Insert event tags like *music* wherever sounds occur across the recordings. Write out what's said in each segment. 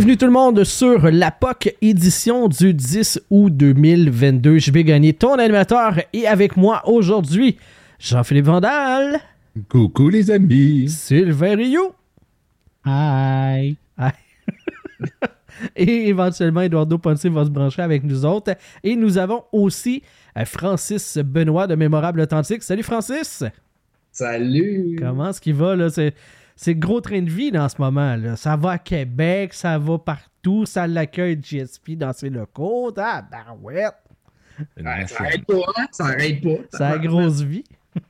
Bienvenue tout le monde sur la POC édition du 10 août 2022. Je vais gagner ton animateur et avec moi aujourd'hui, Jean-Philippe Vandal, Coucou les amis. Sylvain Rio Hi. *laughs* et éventuellement Eduardo Ponce va se brancher avec nous autres. Et nous avons aussi euh, Francis Benoît de Mémorable Authentique. Salut Francis! Salut! Comment est-ce qu'il va là? C'est, c'est le gros train de vie là, en ce moment. Là. Ça va à Québec, ça va partout, ça l'accueille de GSP dans ses locaux. Ah, barouette! Ouais, ça arrête pas, hein? Ça arrête pas. Ça a grosse vie. *laughs*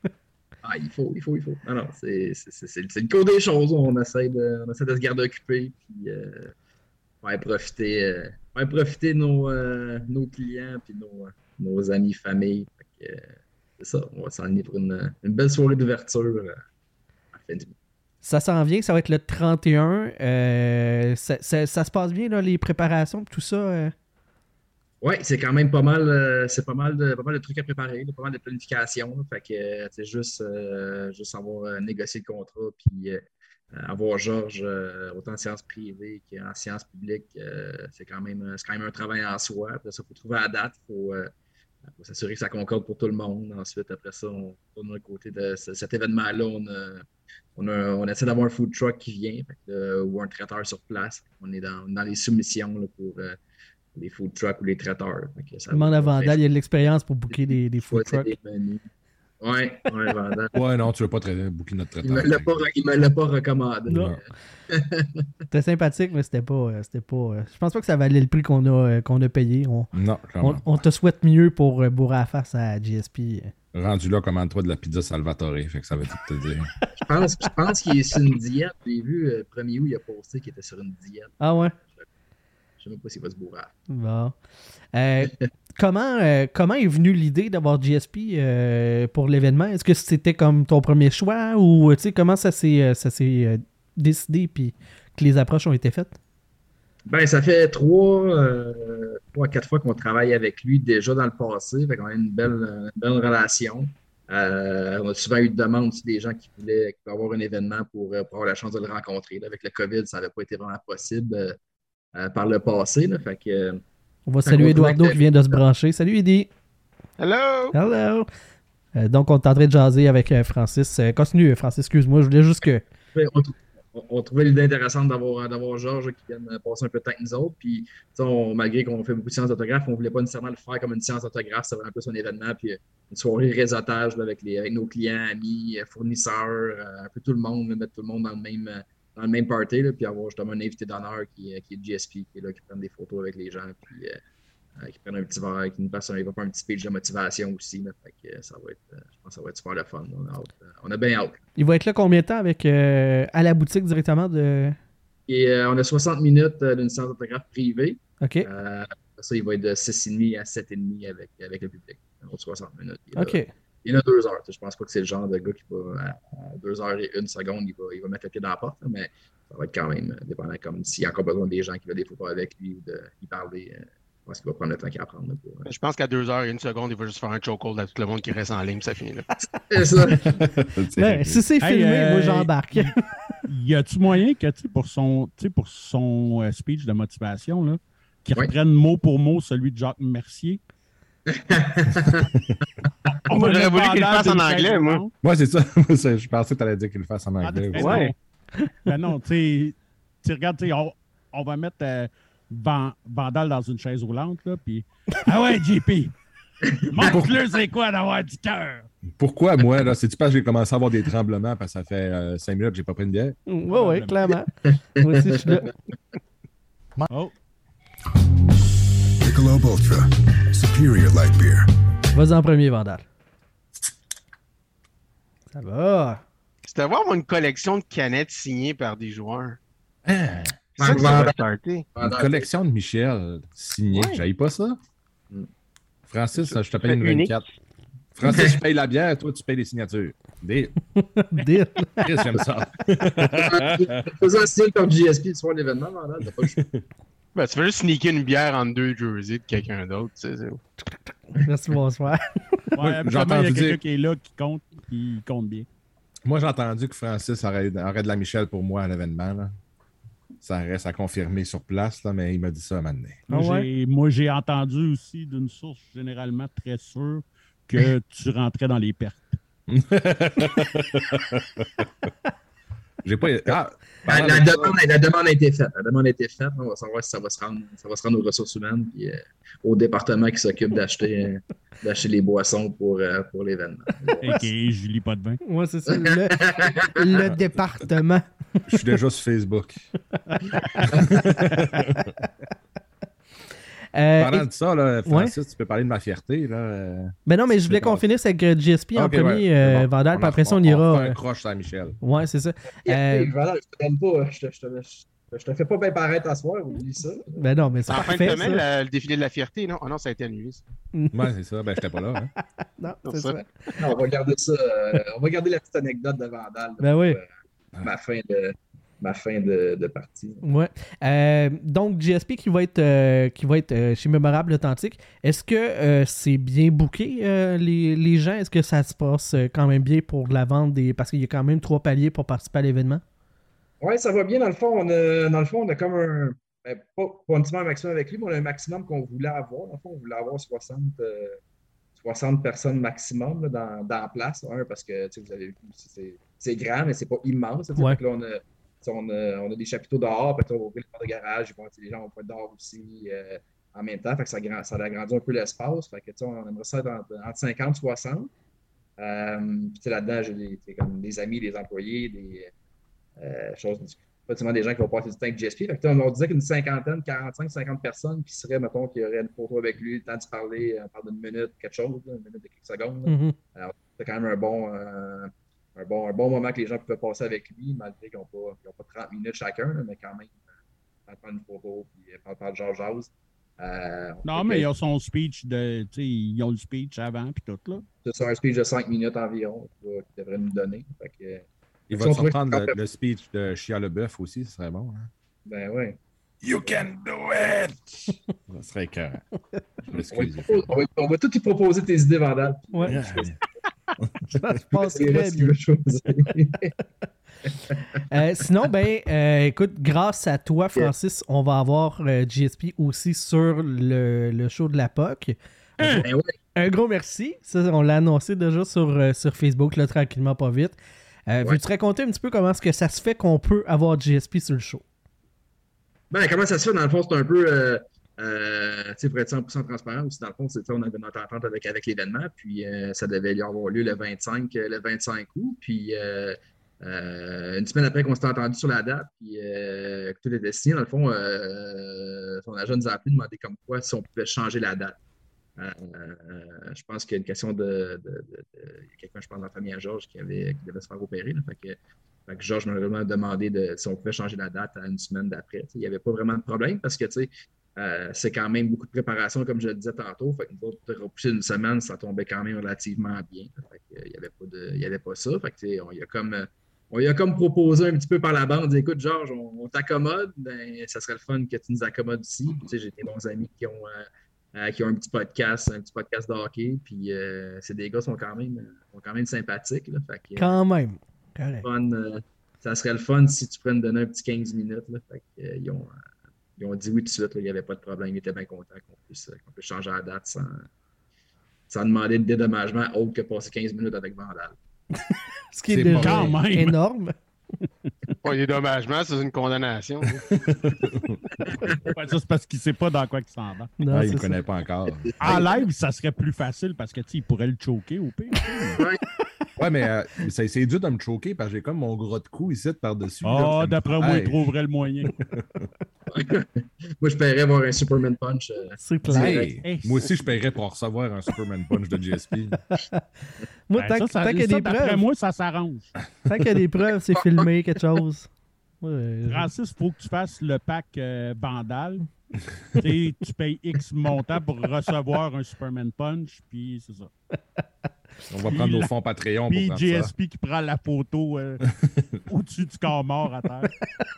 Ah, il faut, il faut, il faut. Non, non, c'est, le cours des choses. On essaie de, on essaie de se garder occupé, puis euh, ouais, profiter, euh, ouais, profiter de nos, euh, nos clients, puis nos, nos amis, famille. Euh, c'est ça, on va s'enligner pour une, une belle soirée d'ouverture euh, à la fin du mois. Ça s'en vient, ça va être le 31. Euh, ça, ça- ça se passe bien, là, les préparations, tout ça. euh? Oui, c'est quand même pas mal, euh, c'est pas mal, de, pas mal de trucs à préparer, pas mal de planification. fait que c'est juste, juste avoir négocié le contrat, puis avoir Georges autant en sciences privées qu'en sciences publiques, c'est quand même, quand même un travail en soi. Après ça, il faut trouver la date, il faut, s'assurer que ça concorde pour tout le monde. Ensuite, après ça, on tourne d'un côté de ce- cet événement-là, on, a- on essaie d'avoir un food truck qui vient, que, euh, ou un traiteur sur place. On est dans, dans les soumissions là, pour euh, les food trucks ou les traiteurs. Fait que ça Demande à Vandal, il y a de l'expérience pour booker des, des food trucks. des menus. Ouais, ouais, Vandal. *laughs* Ouais, non, tu veux pas traiter boucler notre Il traiteur. pas, il me l'a pas recommandé. Non. *laughs* C'était sympathique, mais c'était pas. euh, C'était pas euh, je pense pas que ça valait le prix qu'on a, euh, qu'on a payé. On, Non, on, on te souhaite mieux pour euh, bourrer la face à GSP. Rendu là, commande-toi de la pizza Salvatore? Fait que ça va tout te dire. *laughs* Je pense, je pense qu'il est sur une diète. J'ai vu, euh, 1er août, il a posté qu'il était sur une diète. Ah ouais? Je sais même pas s'il va se bourrer. Bon. Euh, comment, euh, comment est venue l'idée d'avoir GSP euh, pour l'événement? Est-ce que c'était comme ton premier choix ou tu sais, comment ça s'est, décidé puis que les approches ont été faites? Ben, ça fait trois, euh, trois à quatre fois qu'on travaille avec lui déjà dans le passé. Fait qu'on a une belle, une belle relation. Euh, on a souvent eu de demandes aussi des gens qui voulaient, qui voulaient avoir un événement pour, euh, pour avoir la chance de le rencontrer. Là, avec le COVID, ça n'avait pas été vraiment possible euh, euh, par le passé. Là, fait que, On va Fait saluer Eduardo qui vient de se brancher. Salut Eddie! Hello. Hello! Euh, donc, on est en train de jaser avec Francis. Continue, Francis, excuse-moi. Je voulais juste que. Ouais, on, on- trouvait l'idée intéressante d'avoir d'avoir Georges qui vienne passer un peu de temps avec nous autres. Puis, malgré qu'on fait beaucoup de séances d'autographe, on ne voulait pas nécessairement le faire comme une séance d'autographe. C'est vraiment plus un événement. Puis, euh, une soirée réseautage avec, les, nos clients, amis, euh, fournisseurs, euh, un peu tout le monde, mettre tout le monde dans le même, euh, dans le même party. Puis, avoir justement un invité d'honneur qui, euh, qui est GSP, qui est là, qui prend des photos avec les gens. Euh, euh, qui prennent un petit verre, qui nous passe un, il va faire un petit speech de motivation aussi. Là, fait que, euh, ça va être, euh, je pense que ça va être super le fun. On a, hâte, euh, on a bien hâte. Il va être là combien de temps avec euh, à la boutique directement de? Et euh, on a 60 minutes euh, d'une séance d'autographe privée. OK. Euh, ça, il va être de 6,5 à 7,5 avec, avec le public. Un autre 60 minutes. Il OK. Il y en a deux heures. Je pense pas que c'est le genre de gars qui va à, deux heures et une seconde, il va, il va mettre le pied dans la porte, mais ça va être quand même euh, dépendant comme s'il y a encore besoin des gens qui veulent des photos avec lui ou de y parler. Je pense qu'il va prendre le temps qu'il va prendre. là, pour, euh. Je pense qu'à 2 heures et une seconde, il va juste faire un chokehold à tout le monde qui reste en ligne, puis ça finit là. *laughs* C'est ça. *laughs* Si c'est Hey, filmé, euh, moi j'embarque. Y a-tu moyen que, tu pour son, pour son euh, speech de motivation, là, qu'il reprenne mot pour mot celui de Jacques Mercier? *laughs* On Moi, j'aurais le voulu qu'il le fasse en anglais, moi. Moi, c'est ça. Je pensais que tu allais dire qu'il le fasse en Ah, anglais. ben non. Ouais. Ben non, tu sais, tu regardes, tu sais, on, on va mettre euh, Van- Vandal dans une chaise roulante, là, puis... Ah ouais, JP! *laughs* Montre-le c'est quoi d'avoir du cœur! Pourquoi, moi, là? C'est-tu parce que j'ai commencé à avoir des tremblements parce que ça fait 5 minutes que j'ai pas pris une bière? Ouais, ouais, clairement. *laughs* moi aussi, je suis là. Oh! Michelob Ultra. Superior light beer. Vas-y en premier, Vandal. Ça va. C'était voir une collection de canettes signées par des joueurs. Hein? Ça que ça Vandal. va starter. Une collection de Michel signée. Ouais. J'aille pas ça? Mm. Francis, je te paye une Fait unique. 24. Francis, je paye la bière, toi, tu payes les signatures. Deal. *laughs* Chris, j'aime ça. Faisant un style comme GSP du soir de l'événement, le. Ben, tu fais juste sneaker une bière en deux jerseys de quelqu'un d'autre. tu sais, c'est- Merci, bonsoir. Ouais, il y a quelqu'un dire- qui est là, qui compte, il compte bien. Moi, j'ai entendu que Francis aurait, aurait de la Michel pour moi à l'événement. là. Ça reste à confirmer sur place, là, mais il m'a dit ça à un Ah ouais? Moi, j'ai entendu aussi d'une source généralement très sûre que *laughs* tu rentrais dans les pertes. *laughs* J'ai pas. *laughs* Ah, La, demande, la demande a été faite. La demande a été faite. On va savoir si ça va se rendre, ça va se rendre aux ressources humaines puis euh, au département qui s'occupe d'acheter euh, d'acheter les boissons pour, euh, pour l'événement. *laughs* Ok, Julie, pas de vin. Ouais, c'est ça. Le, le *laughs* département. Je suis déjà sur Facebook. Euh, Parlant et- de ça, là, Francis, tu peux parler de ma fierté. Là. ben non, mais je voulais qu'on finisse avec euh, GSP en ok, premier, ouais, c'est euh, bon. Vandal, puis après ça, on fait ira. un euh, croche Saint-Michel. Ouais, c'est ça. Voilà, je te donne pas. Je te, je te, je, je te fais pas bien paraître à soir, oublie ça. ben non, mais c'est En fin de semaine, la- le défilé de la fierté, non? Ah non, ça a été annulé. *laughs* Ouais, c'est ça. Ben, j'étais pas là. hein. *laughs* Non, C'est c'est ça. ça. Non, on va garder ça. euh, on va garder la petite anecdote de Vandal. Ben pour, oui. euh, ma fin de, ma fin de, de partie. Ouais. Euh, donc, GSP qui va être, euh, qui va être euh, chez Mémorable Authentique, est-ce que c'est bien booké, les, les gens? Est-ce que ça se passe quand même bien pour la vente des. Parce qu'il y a quand même trois paliers pour participer à l'événement? Oui, ça va bien. Dans le fond, on a, dans le fond, on a comme un. ben, pas, pas un maximum avec lui, mais on a un maximum qu'on voulait avoir. Dans le fond, on voulait avoir 60, euh, 60 personnes maximum là, dans, dans la place. Un, parce que vous avez vu, c'est grand, mais c'est pas immense. Ouais. Là, on a, on, a, on a des chapiteaux dehors, puis on va ouvrir les portes de garage, ils vont, tu sais, les gens vont être dehors aussi euh, en même temps. Fait que ça, ça agrandit un peu l'espace. Fait que, on aimerait ça être entre, entre 50 et 60. Euh, puis là-dedans, j'ai comme des amis, des employés, des euh, choses, pas seulement des gens qui vont passer du temps avec GSP. Fait que, on leur disait qu'une cinquantaine, 45, 50 personnes qui seraient, mettons, qui auraient une photo avec lui, le temps de parler, euh, on parle d'une minute, quelque chose, là, une minute de quelques secondes. Mhm. C'est quand même un bon, euh, un, bon, un bon moment que les gens pouvaient passer avec lui, malgré qu'ils n'ont pas, pas 30 minutes chacun, mais quand même, euh, prendre une photo, puis euh, parle par Georges Jazz. Euh, Non, mais il y a son speech de. Tu sais, ils ont le speech avant, puis tout, là. C'est un speech de 5 minutes environ qu'il devrait nous donner. Fait que, Il Si va on te trouvait surprendre que- le, le speech de Chia Leboeuf aussi, ce serait bon. Hein? ben ouais. You can do it! Ça serait écœurant. Je On va, m'excuse. te proposer- on va- on va tout y proposer tes idées, Vandal. Ouais. *laughs* ça se passe très bien. Euh, sinon, ben, euh, écoute, grâce à toi, Francis, on va avoir euh, GSP aussi sur le, le show de la POC. Ben ouais. Un gros merci. Ça, on l'a annoncé déjà sur, euh, sur Facebook, là, tranquillement, pas vite. Ouais. Veux-tu raconter un petit peu comment est-ce que ça se fait qu'on peut avoir GSP sur le show? Ben, comment ça se fait? Dans le fond, c'est un peu, euh, pour être 100% transparent aussi, dans le fond, on avait notre entente avec, avec l'événement, puis euh, ça devait y avoir lieu le 25, euh, le 25 août, puis euh, une semaine après qu'on s'était entendu sur la date, puis que tout était signé, dans le fond, son agent nous a appelé, demandé comme quoi si on pouvait changer la date. Je pense qu'il y a une question de, quelqu'un, je pense, dans la famille à Georges qui, qui devait se faire opérer. Georges m'a vraiment demandé de, si on pouvait changer la date à une semaine d'après. Il n'y avait pas vraiment de problème parce que tu euh, c'est quand même beaucoup de préparation, comme je le disais tantôt. Fait que nous autres, repousser une semaine, ça tombait quand même relativement bien. Fait euh, il n'y avait, pas de- il y avait pas ça. Fait que, on y a comme. euh, on lui a comme proposé un petit peu par la bande, écoute, Georges, on, on t'accommode, ben, ça serait le fun que tu nous accommodes aussi. Puis, tu sais, j'ai des bons amis qui ont, euh, qui ont un petit podcast, un petit podcast de hockey. Puis euh, ces des gars sont quand même, sont quand même sympathiques. Là, fait que, Quand même. Fun, ça serait le fun si tu prennes donner un petit 15 minutes. Là. Fait que, ils, ont, ils ont dit oui tout de suite, là, il n'y avait pas de problème. Ils étaient bien contents qu'on puisse, euh, qu'on puisse changer la date sans, sans demander de dédommagement autre que passer 15 minutes avec Vandal. *laughs* Ce qui est déjà quand même. énorme. *laughs* Pas des dommagements, c'est une condamnation. *laughs* Ouais, ça, c'est parce qu'il sait pas dans quoi il s'en va. Non, Ah, il ne ça. connaît pas encore. En live, ça serait plus facile parce que, tu sais, il pourrait le choquer au pire. Ouais, mais euh, ça- c'est dur de me choquer parce que j'ai comme mon gros de cou ici par-dessus. Ah, d'après moi, Hey. il trouverait le moyen. Moi, je paierais voir un Superman Punch. euh, C'est clair. Hey, Hey, moi aussi, je paierais pour recevoir un Superman Punch de GSP. *laughs* Moi, Ben, tant, ça, ça- tant qu'il y a des preuves, moi, ça s'arrange. tant qu'il y a des preuves, c'est filmé, quelque chose. Ouais, Francis, il faut que tu fasses le pack euh, Bandal. Tu payes X montant pour recevoir un Superman Punch, puis c'est ça. *laughs* On va Puis prendre nos fonds Patreon pour ça. GSP qui prend la photo euh, *laughs* au-dessus du corps mort à terre.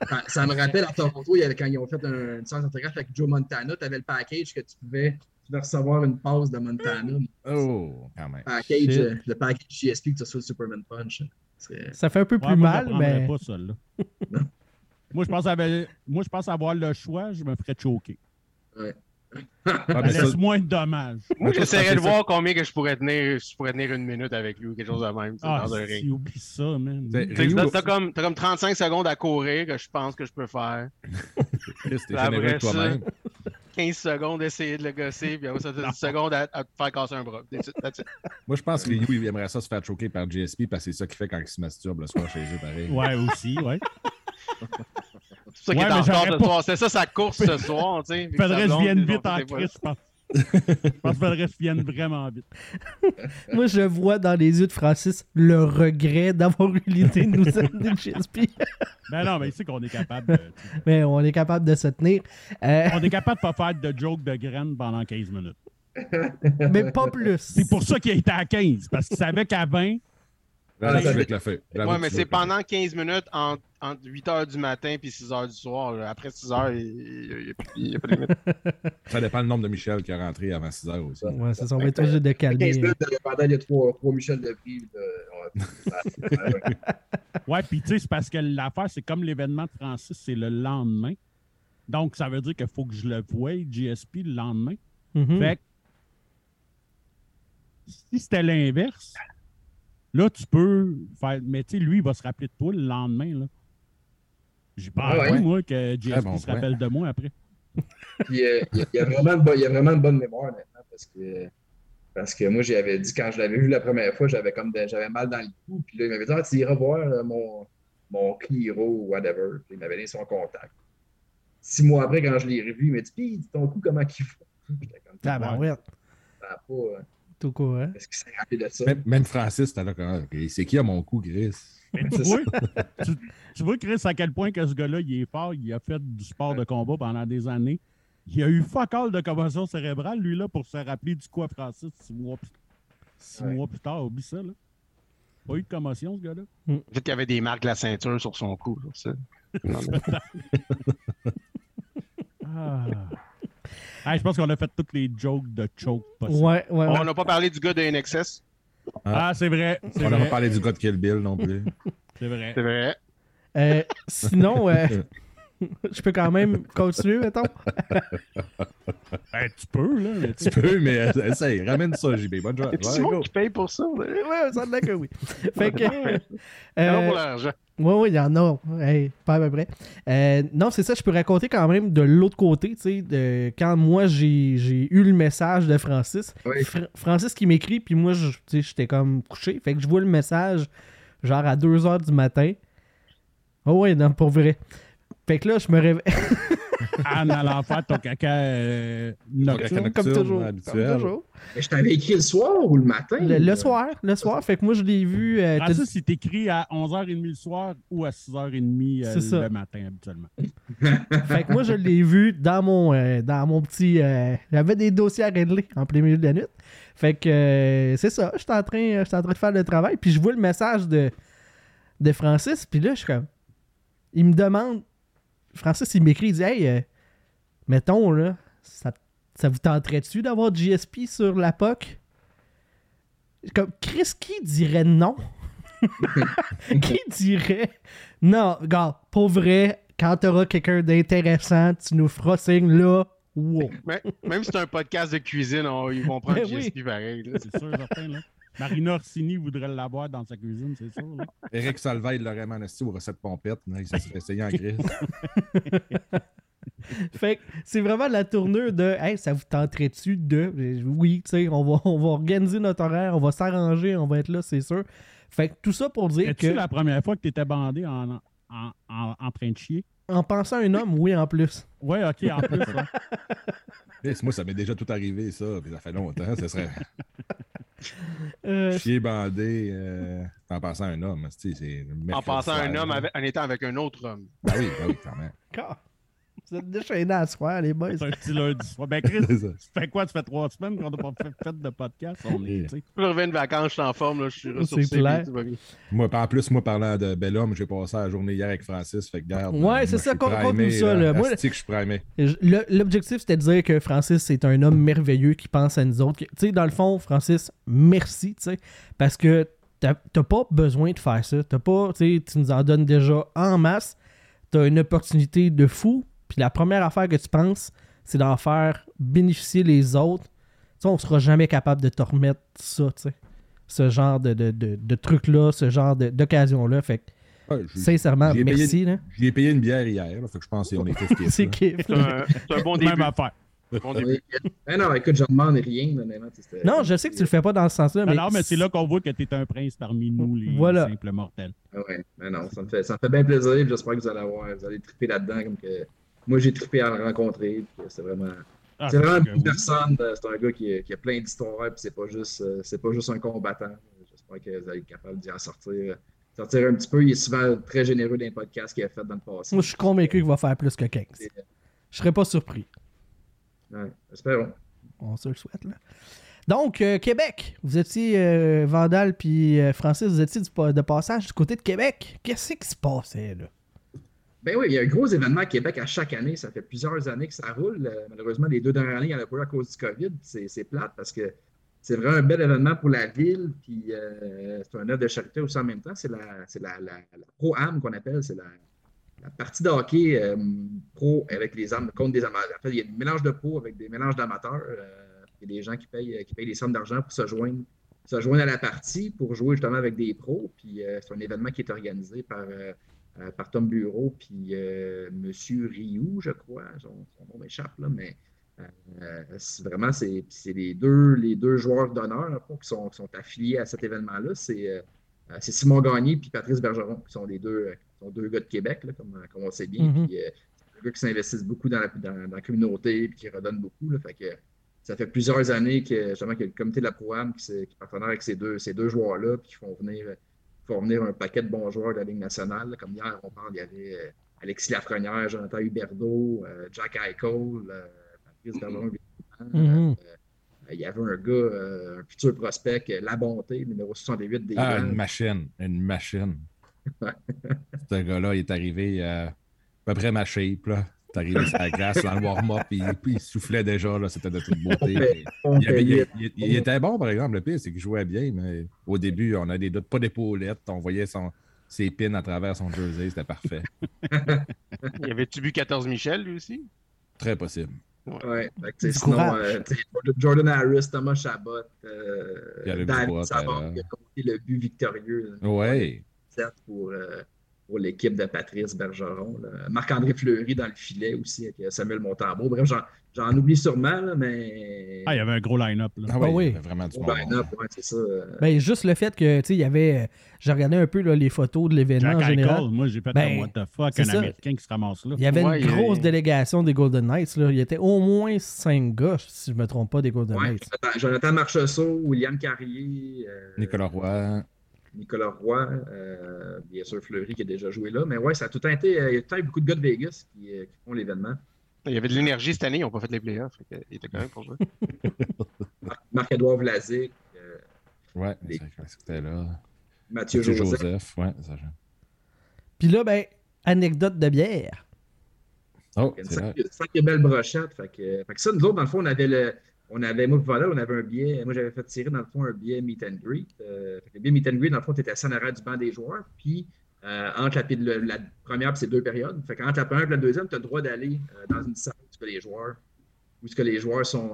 Ça, ça me rappelle à Toronto, il y avait, quand ils ont fait un, une séance d'autographe avec Joe Montana, tu avais le package que tu pouvais, tu pouvais recevoir une passe de Montana. Oh, quand même. Package, euh, le package GSP que tu reçois le Superman Punch. C'est- Ça fait un peu plus Ouais, mal, mais pas ça, là. Moi, je pense, avoir, moi, je pense avoir le choix, je me ferais choquer. Ah, laisse moins de dommages. Moi, c'est de voir combien que je pourrais tenir, je pourrais tenir une minute avec lui ou quelque chose de même, Ah, dans un si, ring. oublie ça, man. T'as comme, t'as comme 35 secondes à courir que je pense que je peux faire. *laughs* Généreux ça, toi-même. 15 secondes d'essayer de le gosser, puis après ça, t'as 10 secondes à, à te faire casser un bras. That's it, that's it. Moi, je pense que Ryu, il aimerait ça se faire choquer par GSP parce que c'est ça qu'il fait quand il se masturbe le soir chez eux, pareil. Ouais, aussi, ouais. C'est ça qui Ouais, est mais en retard j'aurais ce pas- soir. C'est ça sa course ce soir, tu sais. Faudrait que je blonde, vienne vite en crise, je pense. Je pense qu'il faudrait que je vienne vraiment vite. *laughs* Moi, je vois dans les yeux de Francis le regret d'avoir eu l'idée de nous *laughs* amener GSP. Ben non, mais il sait qu'on est capable de, Mais on est capable de se tenir. Euh, On est capable de pas faire de joke de graines pendant 15 minutes. mais pas plus. C'est pour ça qu'il a été à 15, parce qu'il savait qu'à 20, J'avoue que Ouais, le fait. Mais c'est le pendant 15 minutes entre, entre 8 h du matin puis 6 h du soir. là. Après 6 h, il n'y a, pas de limite. *laughs* Ça dépend le nombre de Michel qui est rentré avant 6 heures aussi. Ouais, c'est ça. On va être obligé de 15 calmer. minutes, euh, pendant les trois, trois Michel de prix. Ouais. *laughs* ouais, puis tu sais, c'est parce que l'affaire, c'est comme l'événement de Francis, c'est le lendemain. Donc, ça veut dire qu'il faut que je le voie, GSP, le lendemain. Mhm. Fait que, si c'était l'inverse, là, tu peux faire. Mais tu sais, lui, il va se rappeler de toi le lendemain. là. J'ai pas Ah ouais. moi, que bon se point. rappelle de moi après. *laughs* Puis, euh, il, y a, il y a vraiment de bo- il y a vraiment une bonne mémoire maintenant parce que, parce que moi, j'avais dit, quand je l'avais vu la première fois, j'avais comme de- j'avais mal dans le cou. Puis là, il m'avait dit, ah, tu iras voir là, mon, mon Cliro ou whatever. Puis il m'avait donné son contact. Six mois après, quand je l'ai revu, il m'a dit, puis ton cou, comment qu'il va? J'étais comme, Ah, ben ouais, pas. euh, tout court. Est-ce qu'il s'est rappelé de ça? Même, même Francis, t'as là quand ok, C'est qui à mon coup, Chris? Mais tu vois, tu, tu vois, Chris, à quel point que ce gars-là, il est fort, il a fait du sport de combat pendant des années. Il a eu fuck all de commotion cérébrale, lui, là, pour se rappeler du quoi, Francis, six mois plus, six Ouais. mois plus tard. Oublie ça, là. Pas eu de commotion, ce gars-là. Peut-être qu'il y avait des marques de la ceinture sur son cou. ça. Non, *laughs* Ah. Hey, je pense qu'on a fait toutes les jokes de choke possibles. Ouais, ouais, ouais. On n'a pas parlé du gars de NXS. Ah, c'est vrai. C'est On n'a pas parlé du gars de Kill Bill non plus. *laughs* C'est vrai. C'est vrai. Euh, sinon, euh, *laughs* je peux quand même continuer, mettons. *laughs* Ben, tu peux, là. tu- peux, mais euh, essaye, ramène ça, JB. Bonne du monde go. qui paye pour ça? là? Ouais, ça me que oui. Fait que. Non, euh, pour l'argent. Oui, oui, il y en a. Hey, pas à peu près. Euh, non, c'est ça, je peux raconter quand même de l'autre côté, tu sais, de quand moi j'ai j'ai eu le message de Francis. Oui. Fr- Francis qui m'écrit, puis moi, tu sais, j'étais comme couché. Fait que je vois le message, genre à 2 h du matin. Oh, ouais, non, pour vrai. Fait que là, je me réveille. *laughs* en allant faire ton caca euh, nocturne. comme toujours. habituel. Comme toujours. Mais je t'avais écrit le soir ou le matin? Le, soir, le soir. Fait que moi, je l'ai vu. euh, t'as- Francis, il t'écrit à 11h30 le soir ou à 6h30 euh, C'est ça. le matin, habituellement. *laughs* Fait que moi, je l'ai vu dans mon, euh, dans mon petit. euh, J'avais des dossiers à régler en plein milieu de la nuit. Fait que euh, c'est ça. J'étais en, train, en train de faire le travail. Puis je vois le message de, de Francis. Puis là, je suis comme. Il me demande. Francis, il m'écrit. Il dit Hey, euh, mettons, là, ça, ça vous tenterait-tu d'avoir GSP sur la POC Comme Chris, qui dirait non? *laughs* Qui dirait non, gars, pour vrai, quand t'auras quelqu'un d'intéressant, tu nous feras signe là. Wow. Mais- même si c'est un podcast de cuisine, on- ils vont prendre Ben oui. GSP pareil. là. C'est sûr, certain, là. Marina Orsini voudrait l'avoir dans sa cuisine, c'est sûr. là. Eric Salvaille l'aurait manasté aux recettes pompettes. là, Il s'est essayé en *laughs* crise. Fait que c'est vraiment la tournure de Hey, ça vous tenterait-tu de. Oui, tu sais, on va, on va organiser notre horaire, on va s'arranger, on va être là, c'est sûr. Fait que tout ça pour dire Es-tu que. la première fois que tu étais bandé en, en, en, en train de chier? En pensant à un homme, oui, en plus. Ouais, ok, en plus. ouais. *laughs* Moi, ça m'est déjà tout arrivé, ça. puis ça fait longtemps. Ça serait *laughs* Euh, chier bandé euh, en passant à un homme. c'est En passant à un homme, avec- en étant avec un autre homme. Ben oui, ben oui, quand même. Vous êtes déchaînés à soir, les boys. C'est un petit lundi soir. Ben, Chris, C'est ça fait quoi? Ça fait trois semaines qu'on n'a pas fait, fait de podcast? On est, tu reviens de vacances, je suis en forme, là, je suis C'est ressourcé. clair. bien. Moi, en plus, moi, parlant de bel homme, j'ai passé la journée hier avec Francis. Fait que garde. Ouais, c'est ça, conte-nous ça, là. Moi, que je suis primé. L'objectif, c'était de dire que Francis, c'est un homme merveilleux qui pense à nous autres. Tu sais, dans le fond, Francis, merci, tu sais, parce que t'as t'as pas besoin de faire ça. T'as pas, tu tu nous en donnes déjà en masse. t'as une opportunité de fou, puis la première affaire que tu penses, c'est d'en faire bénéficier les autres. Tu sais, on sera jamais capable de te remettre ça, tu sais. Ce genre de, de, de, de truc-là, ce genre d'occasion-là. Fait que, Ouais, j'ai- sincèrement, merci. Là. J'y ai payé une bière hier, là, fait que je pense qu'on est tous C'est un, c'est un bon Même début. affaire. Bon début. Eh non, écoute, je demande rien, Non, je sais que tu le fais pas dans ce sens-là, mais, Non, non, mais c'est là qu'on voit que tu es un prince parmi nous, les Voilà. simples mortels. Ah ouais, mais non, ça me fait, ça me fait bien plaisir. J'espère que vous allez avoir, vous allez triper là-dedans, comme que moi j'ai trippé à le rencontrer. que C'est vraiment, Ah, c'est vraiment une personne. euh, C'est un gars qui, qui a plein d'histoires, puis c'est pas juste, euh, c'est pas juste un combattant. J'espère que vous allez être capable d'y en sortir, sortir un petit peu. Il est souvent très généreux dans les podcasts qu'il a fait dans le passé. moi, je suis convaincu qu'il va faire plus que 15. Je serais pas surpris. Ouais, espérons. On se le souhaite, là. Donc, euh, Québec, vous étiez euh, Vandal puis euh, Francis, vous étiez du de passage du côté de Québec. Qu'est-ce qui se passait, là? Ben oui, il y a un gros événement à Québec à chaque année. Ça fait plusieurs années que ça roule. Euh, malheureusement, les deux dernières années, il n'y en a pas à cause du COVID. C'est plate parce que c'est vraiment un bel événement pour la ville. Puis euh, c'est un œuvre de charité aussi en même temps. C'est la, la, Pro-Am qu'on appelle. C'est la, partie de hockey euh, pro avec les armes contre des amateurs. En fait, il y a des mélanges de pro avec des mélanges d'amateurs. Il y a des gens qui payent, qui payent des sommes d'argent pour se joindre, se joindre à la partie pour jouer justement avec des pros. Puis c'est un événement qui est organisé par. Par Tom Bureau puis euh, Monsieur Rioux, je crois. Son, son nom m'échappe, là, mais euh, vraiment, c'est c'est les deux, les deux joueurs d'honneur qui, sont, qui sont affiliés à cet événement-là. C'est euh, c'est Simon Gagné puis Patrice Bergeron, qui sont les deux, euh, sont deux gars de Québec, là, comme, comme on sait bien. Puis, euh, c'est deux gars qui s'investissent beaucoup dans la, dans, dans la communauté puis qui redonnent beaucoup. Là, fait que, ça fait plusieurs années que, justement, que le comité de la Pro-Am qui, qui est partenaire avec ces deux, ces deux joueurs-là, puis qui font venir font venir un paquet de bons joueurs de la Ligue nationale. Comme hier, on parle, il y avait euh, Alexis Lafrenière, Jonathan Huberdeau, euh, Jack Eichel, euh, Patrice évidemment. Mhm. Euh, il y avait un gars, un futur prospect, La Bonté, numéro 68 des Ah, une machine. Une machine. *laughs* Ce gars-là, il est arrivé euh, à peu près ma shape. Là. Arrivé sur la glace dans le warm-up, puis, puis il soufflait déjà. là, C'était de toute beauté. Il, avait- il- il- il était bon, par exemple. Le pire, c'est qu'il jouait bien, mais au début, on a des doutes, pas d'épaulettes. On voyait son, ses pins à travers son jersey. C'était parfait. *laughs* Il avait-tu bu 14 Michel, lui aussi? Très possible. Ouais, sinon, euh, Jordan Harris, Thomas Chabot, euh, David euh, qui a compté le but victorieux. Ouais. set pour, euh, pour l'équipe de Patrice Bergeron. Marc-André Fleury dans le filet aussi avec euh, Samuel Montambeau. Bref, j'en, j'en oublie sûrement, là, mais. Ah, il y avait un gros line-up. là. Ah ouais, Ah oui. il y avait vraiment du bon. non, ouais, c'est ça. Ben, juste le fait que, tu sais, il y avait. J'ai regardé un peu là, les photos de l'événement Jack en général. Eichel, moi, j'ai fait Ben, un what the fuck, un ça. Américain qui se ramasse là. Il y avait Ouais, une grosse délégation des Golden Knights. Là. Il y était au moins cinq gars, si je me trompe pas, des Golden ouais, Knights. Jonathan, Jonathan Marchessault, William Carrier, euh, Nicolas Roy. Nicolas Roy, euh, bien sûr Fleury qui a déjà joué là. Mais ouais, ça a tout le temps été. euh, Il y a tout le temps beaucoup de gars de Vegas qui, euh, qui font l'événement. Il y avait de l'énergie cette année, ils n'ont pas fait les playoffs. Il était quand même pour ça. *laughs* Mar- Marc-Edouard Vlasic, euh, Ouais, Les- c'était là. Mathieu Mathieu Joseph. Joseph. Ouais, ça, je- Puis là, ben, anecdote de bière. Oh, c'est sacrée, sacrée belle brochette. Fait que, fait que ça, nous autres, dans le fond, on avait le. On avait, moi, voilà, on avait un billet. Moi, j'avais fait tirer, dans le fond, un billet meet and greet. Euh, le billet meet and greet, dans le fond, tu étais assis en arrière du banc des joueurs. Puis, euh, entre la, la première et c'est deux périodes. Fait qu'entre la première et la deuxième, tu as le droit d'aller euh, dans une salle où les joueurs, où que les joueurs sont,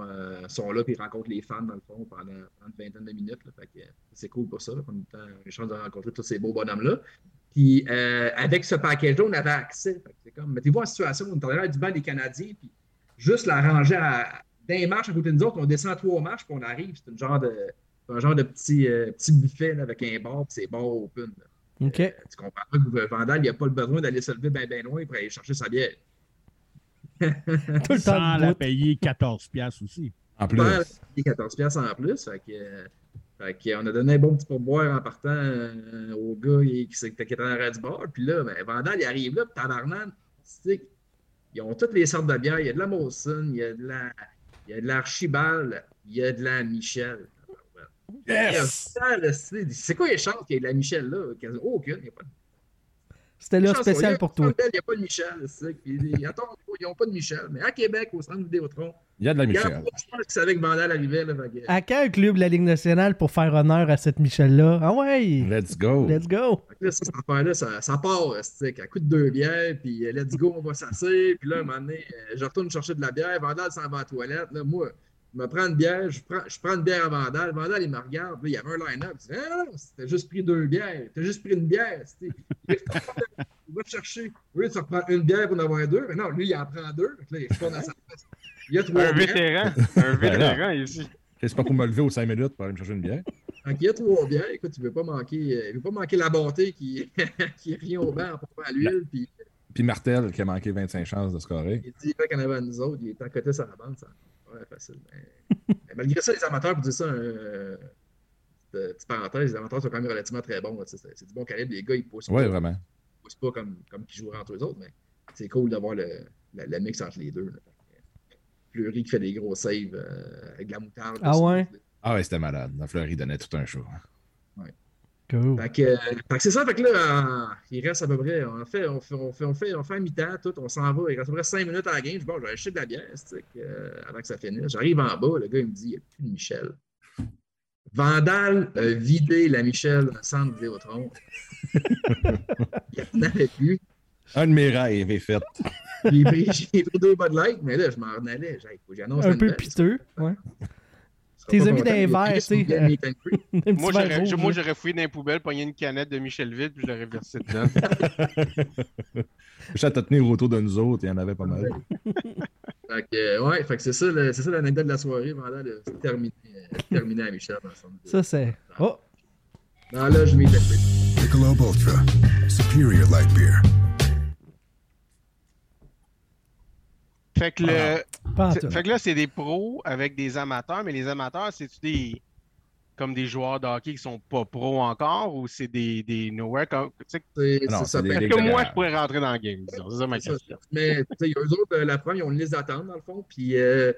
sont là puis rencontrent les fans, dans le fond, pendant, une vingtaine de minutes. Fait que, c'est cool pour ça. là, ait le temps- une chance de rencontrer tous ces beaux bonhommes-là. Puis avec ce package-là, on avait accès. C'est comme, mettez-vous en situation où on est en arrière du banc des Canadiens, puis juste la à, d'un marche à côté de nous autres, on descend trois marches, puis on arrive. C'est une genre de, un genre de petit, euh, petit buffet là, avec un bar, puis c'est bar open. là. OK. Euh, tu comprends pas que Vandal, il n'y a pas le besoin d'aller se lever bien ben loin pour aller chercher sa bière. *laughs* Tout le temps Sans la payer 14$ piastres aussi. En plus. Faire payer 14 pièces en plus. Fait que, euh, fait que, on a donné un bon petit pourboire en partant euh, au gars qui, était en arrière du bar. Puis là, ben, Vandal, il arrive là, puis tabarnak, c'est- ils ont toutes les sortes de bières. Il y a de la Molson, il y a de la, il y a de l'Archibald, il y a de la Michel. Yes! C'est quoi les chances qu'il y ait de la Michel là? Aucune. il y a pas de- C'était là Chanson, spécial il y a- pour toi. Il n'y a pas de Michel. c'est ça. Puis, ils n'ont pas de Michel. Mais à Québec, au centre Vidéotron, Il y a de la Michel. je pense qu'ils savaient que Vandal arrivait. Là, que- À un club de la Ligue nationale pour faire honneur à cette Michel-là? Ah ouais! Let's go. Let's go! Que là, ça, cette affaire-là, ça, ça part, c'est à coup de deux bières, puis euh, let's go, on va s'asseoir. Puis là, un moment donné, euh, je retourne chercher de la bière. Vandal s'en va à la toilette. Là, moi, je me prends une bière, je prends, je prends une bière à Vandal. Vandal, il me regarde. Là, il y avait un line-up. Il dit Ah non, t'as juste pris deux bières. T'as juste pris une bière. Il va te chercher. Oui, tu reprends une bière pour en avoir deux. Mais non, lui, il en prend deux. Là, il retourne à sa place. Il y a trois Un bières. vétéran. *laughs* Un vétéran ici. C'est pas pour me lever aux 5 minutes pour aller me chercher une bière? Donc, il y a trois bières. Écoute, tu ne veux pas manquer, euh, il veut pas manquer la bonté qui, *laughs* qui revient au banc en pompant à l'huile. Puis Puis Martel, qui a manqué 25 chances de scorer. il dit qu'il y en avait à nous autres. Il est à côté sur la bande. Ça. Ouais, facile. Mais, mais malgré ça, les amateurs, pour dire ça, euh, petite petite parenthèse, les amateurs sont quand même relativement très bons. C'est c'est du bon calibre. Les gars, ils poussent Oui, pas, vraiment. ils poussent pas comme, comme qui joueraient entre eux autres. Mais c'est cool d'avoir le, le, le mix entre les deux. là. Fleury qui fait des gros saves euh, avec de la moutarde. Ah ouais? Ah ouais, c'était malade. La Fleury donnait tout un show. Cool. Fait que, fait que c'est ça, fait que là, euh, il reste à peu près, on fait, on fait, on fait, on fait, on fait un mi-temps, tout, on s'en va, il reste à peu près 5 minutes à la game, je bon, je vais acheter de la bière, euh, avant que ça finisse. J'arrive en bas, le gars, il me dit, il n'y a plus de Michel. Vandal a vidé la Michel dans le centre Vidéotron. *laughs* il n'y en avait plus. Un de mes rêves est fait. J'ai pris, deux bas de light, mais là, je m'en allais. J'annonce Un peu piteux. Ouais. T'es seras pas mis content, dans les il a verres, pris son tu sais. *laughs* Moi, verre j'aurais, fouillé dans les poubelles, pogné une canette de Michel vide, puis je l'aurais versé dedans. *laughs* Juste à te tenir autour de nous autres, il y en avait pas mal. *laughs* Fait que, euh, ouais, fait que c'est ça, c'est l'anecdote de la soirée. Vandal a terminé, euh, terminé à Michel Ça, c'est. Oh! Dans là, je m'y. Michelob Ultra. Superior light beer. Fait que, le, tout. fait que là, c'est des pros avec des amateurs, mais les amateurs, c'est-tu des. comme des joueurs de hockey qui sont pas pros encore ou c'est des, des nowhere? Comme, C'est Non, c'est ça. des- que moi, je pourrais rentrer dans le game? disons? C'est ça ma ça. question. Mais eux autres, euh, la première, ils ont une liste d'attente, dans le fond. Puis, euh,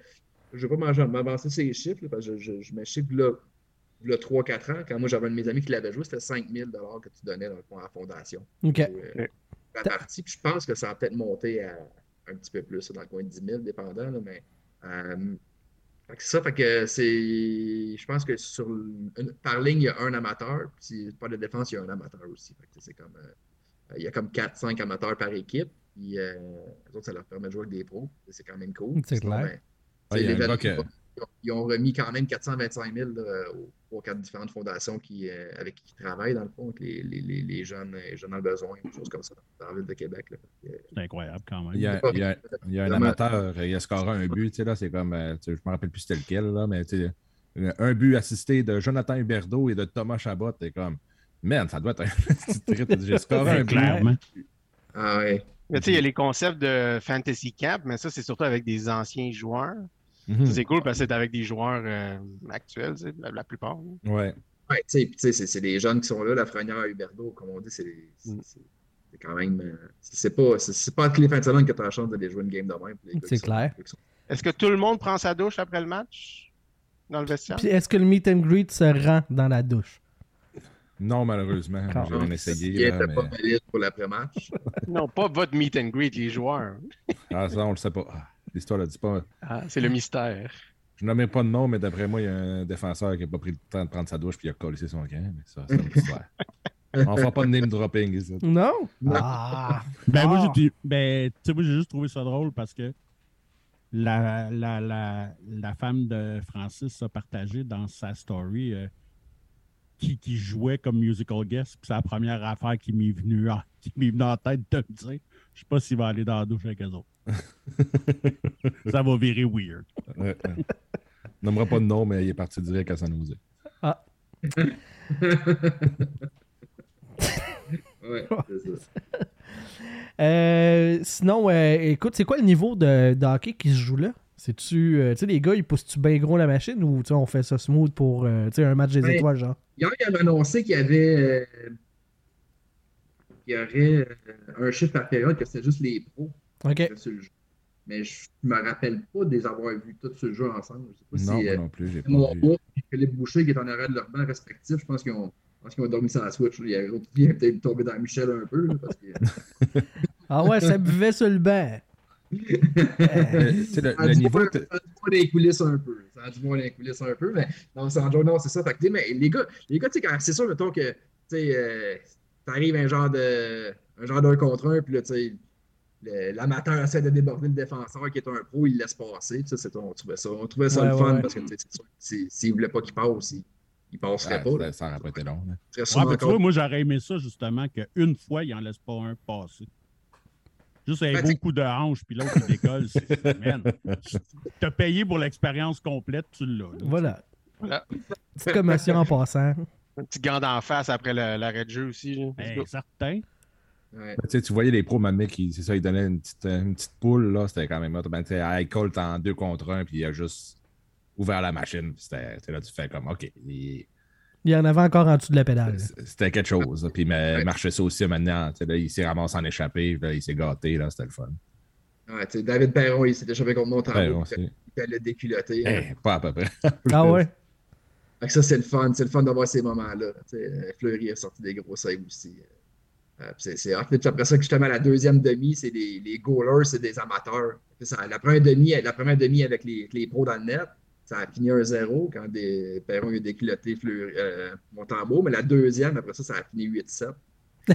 je ne vais pas m'avancer ces chiffres, là, parce que je, je, je là, là 3-4 ans. Quand moi, j'avais un de mes amis qui l'avait joué, c'était 5 000 que tu donnais dans le fond, à la fondation. Ok. Pour, euh, la partie. Puis, je pense que ça a peut-être monté à un petit peu plus, dans le coin de 10 000, dépendant. là, mais, euh, c'est ça, fait que c'est. Je pense que sur une- par ligne, il y a un amateur. Puis, si pas de défense, il y a un amateur aussi. Fait que c'est comme. euh, il y a comme 4-5 amateurs par équipe. Puis, euh, les autres, ça leur permet de jouer avec des pros. C'est quand même cool. C'est clair. ben, Ah, il y a les un gars valeurs- que- ils, ont, remis quand même 425 000 là, aux quatre différentes fondations qui, euh, avec qui ils travaillent, dans le fond, avec les, les, les, jeunes, les jeunes en besoin, des choses comme ça, dans la ville de Québec. Euh, C'est incroyable quand même. Il y a, il y a- il y a un amateur, il a scoré un but, tu sais, là, c'est comme, euh, je me rappelle plus c'était lequel, là, mais un but assisté de Jonathan Huberdeau et de Thomas Chabot, t'es comme, man, ça doit être un. *laughs* J'ai scoré un C'est but. clairement. Ah ouais. Mais tu sais, il y a les concepts de Fantasy Camp, mais ça, c'est surtout avec des anciens joueurs. Mhm. C'est cool parce que c'est avec des joueurs euh, actuels, la, la plupart. là. Ouais. Ouais, tu sais, puis tu sais, c'est c'est des jeunes qui sont là, la frenière à Huberto, comme on dit, c'est Mm. quand même. euh, c'est pas, pas les fins de semaine que tu as la chance d'aller jouer une game de même. C'est clair. sont- Est-ce que tout le monde prend sa douche après le match dans le vestiaire? Puis est-ce que le meet and greet se rend dans la douche? Non, malheureusement. J'ai rien Il essayé. était Là, pas valide pour l'après-match. Non, pas votre meet and greet, les joueurs. Ah, ça, on le sait pas. Ah, L'histoire ne dit pas. Ah, c'est le mystère. Je n'aimais pas de nom, mais d'après moi, il y a un défenseur qui n'a pas pris le temps de prendre sa douche puis il a collé son camp. Mais ça, c'est autre histoire. *laughs* On fera pas de name dropping ici. Non? Non. Ah! Ben, moi, Ah. j'ai ben, tu sais, moi, j'ai juste trouvé ça drôle parce que la, la, la, la femme de Francis a partagé dans sa story euh, qui, qui jouait comme musical guest. Puis c'est la première affaire qui m'est venue, en- qui m'est venue en tête de me dire. Je sais pas s'il va aller dans la douche avec eux autres. *laughs* ça va virer weird. Ouais, ouais. On nommera pas de nom, mais il est parti direct à San Jose. Ah! *laughs* Ouais, c'est ça. Euh, sinon, euh, écoute, c'est quoi le niveau de, de hockey qui se joue là? C'est-tu. euh, tu sais, les gars, ils poussent-tu bien gros la machine ou on fait ça smooth pour euh, tu sais, un match des étoiles, genre? Hier, il avait annoncé qu'il y avait. euh, qu'il y aurait un chiffre par période, que c'était juste les pros Ok. sur le jeu. Mais je me rappelle pas de les avoir vus tous sur le jeu ensemble. Je sais pas Non, si. moi euh, non plus, j'ai pas Mon vu. Et Philippe Boucher, qui est en arrière de leur banc respectif, je pense qu'ils ont, pense qu'ils ont dormi sans la Switch. Il y a l'autre qui est peut-être tombé dans Michel un peu. là, parce que... *laughs* Ah ouais, ça buvait sur le banc. Euh, sais, le, Ça a le niveau. t- ça a les coulisses un peu. Ça a dû voir dans les coulisses un peu, mais non, joke, non, c'est ça. Fait que, mais les gars, les gars, tu sais, quand- c'est sûr, mettons que, tu euh, t'arrives un genre de, un genre d'un contre un, puis là, tu sais, le- l'amateur essaie de déborder le défenseur qui est un pro, il le laisse passer. Tu c'est- on trouvait ça, on trouvait ça Ouais, le fun ouais. parce que, tu sais, c'est sûr, que si- s'il voulait pas qu'il passe, il, il passerait pas. là. ça- ça n'aurait pas été long. sûrement mais tu vois, moi, j'aurais aimé ça, justement, qu'une fois, il en laisse pas un passer. Juste un Ben, beau coup de hanche, puis l'autre, il décolle. *laughs* Man, t'as payé pour l'expérience complète, tu l'as. là. Voilà. Voilà. Petite commotion en passant. Un petit gant d'en face après l'arrêt de jeu aussi. Ben, certain. Ouais. Tu sais, tu voyais les pros, maintenant, qui, c'est ça, ils donnaient une petite, une petite poule, là, c'était quand même hot. Ben, tu sais, Colt en deux contre un, puis il a juste ouvert la machine. puis C'était, là, tu fais comme, OK, il- Il y en avait encore en dessous de la pédale. c'était quelque chose. là. Puis il Ouais. marchait ça aussi maintenant. tu sais, là, il s'est ramassé en échappé, puis là, il s'est gâté, là, c'était le fun. Ouais, tu sais, David Perron, il s'est échappé contre Montembeau. Il allait déculotter. Eh, pas à peu près. Ah *laughs* ouais? Fait que ça, c'est le fun. C'est le fun d'avoir ces moments-là. Tu sais, euh, Fleury a sorti des gros saves aussi. Euh, c'est c'est hot. Puis après ça, justement, la deuxième demi, c'est des les goalers, c'est des amateurs. Ça, la, première demi, la première demi avec les, les pros dans le net, ça a fini 1-0 quand des, Perron a déculotté Fleury, euh, Montembeau. Mais la deuxième, après ça, ça a fini 8-7. *laughs*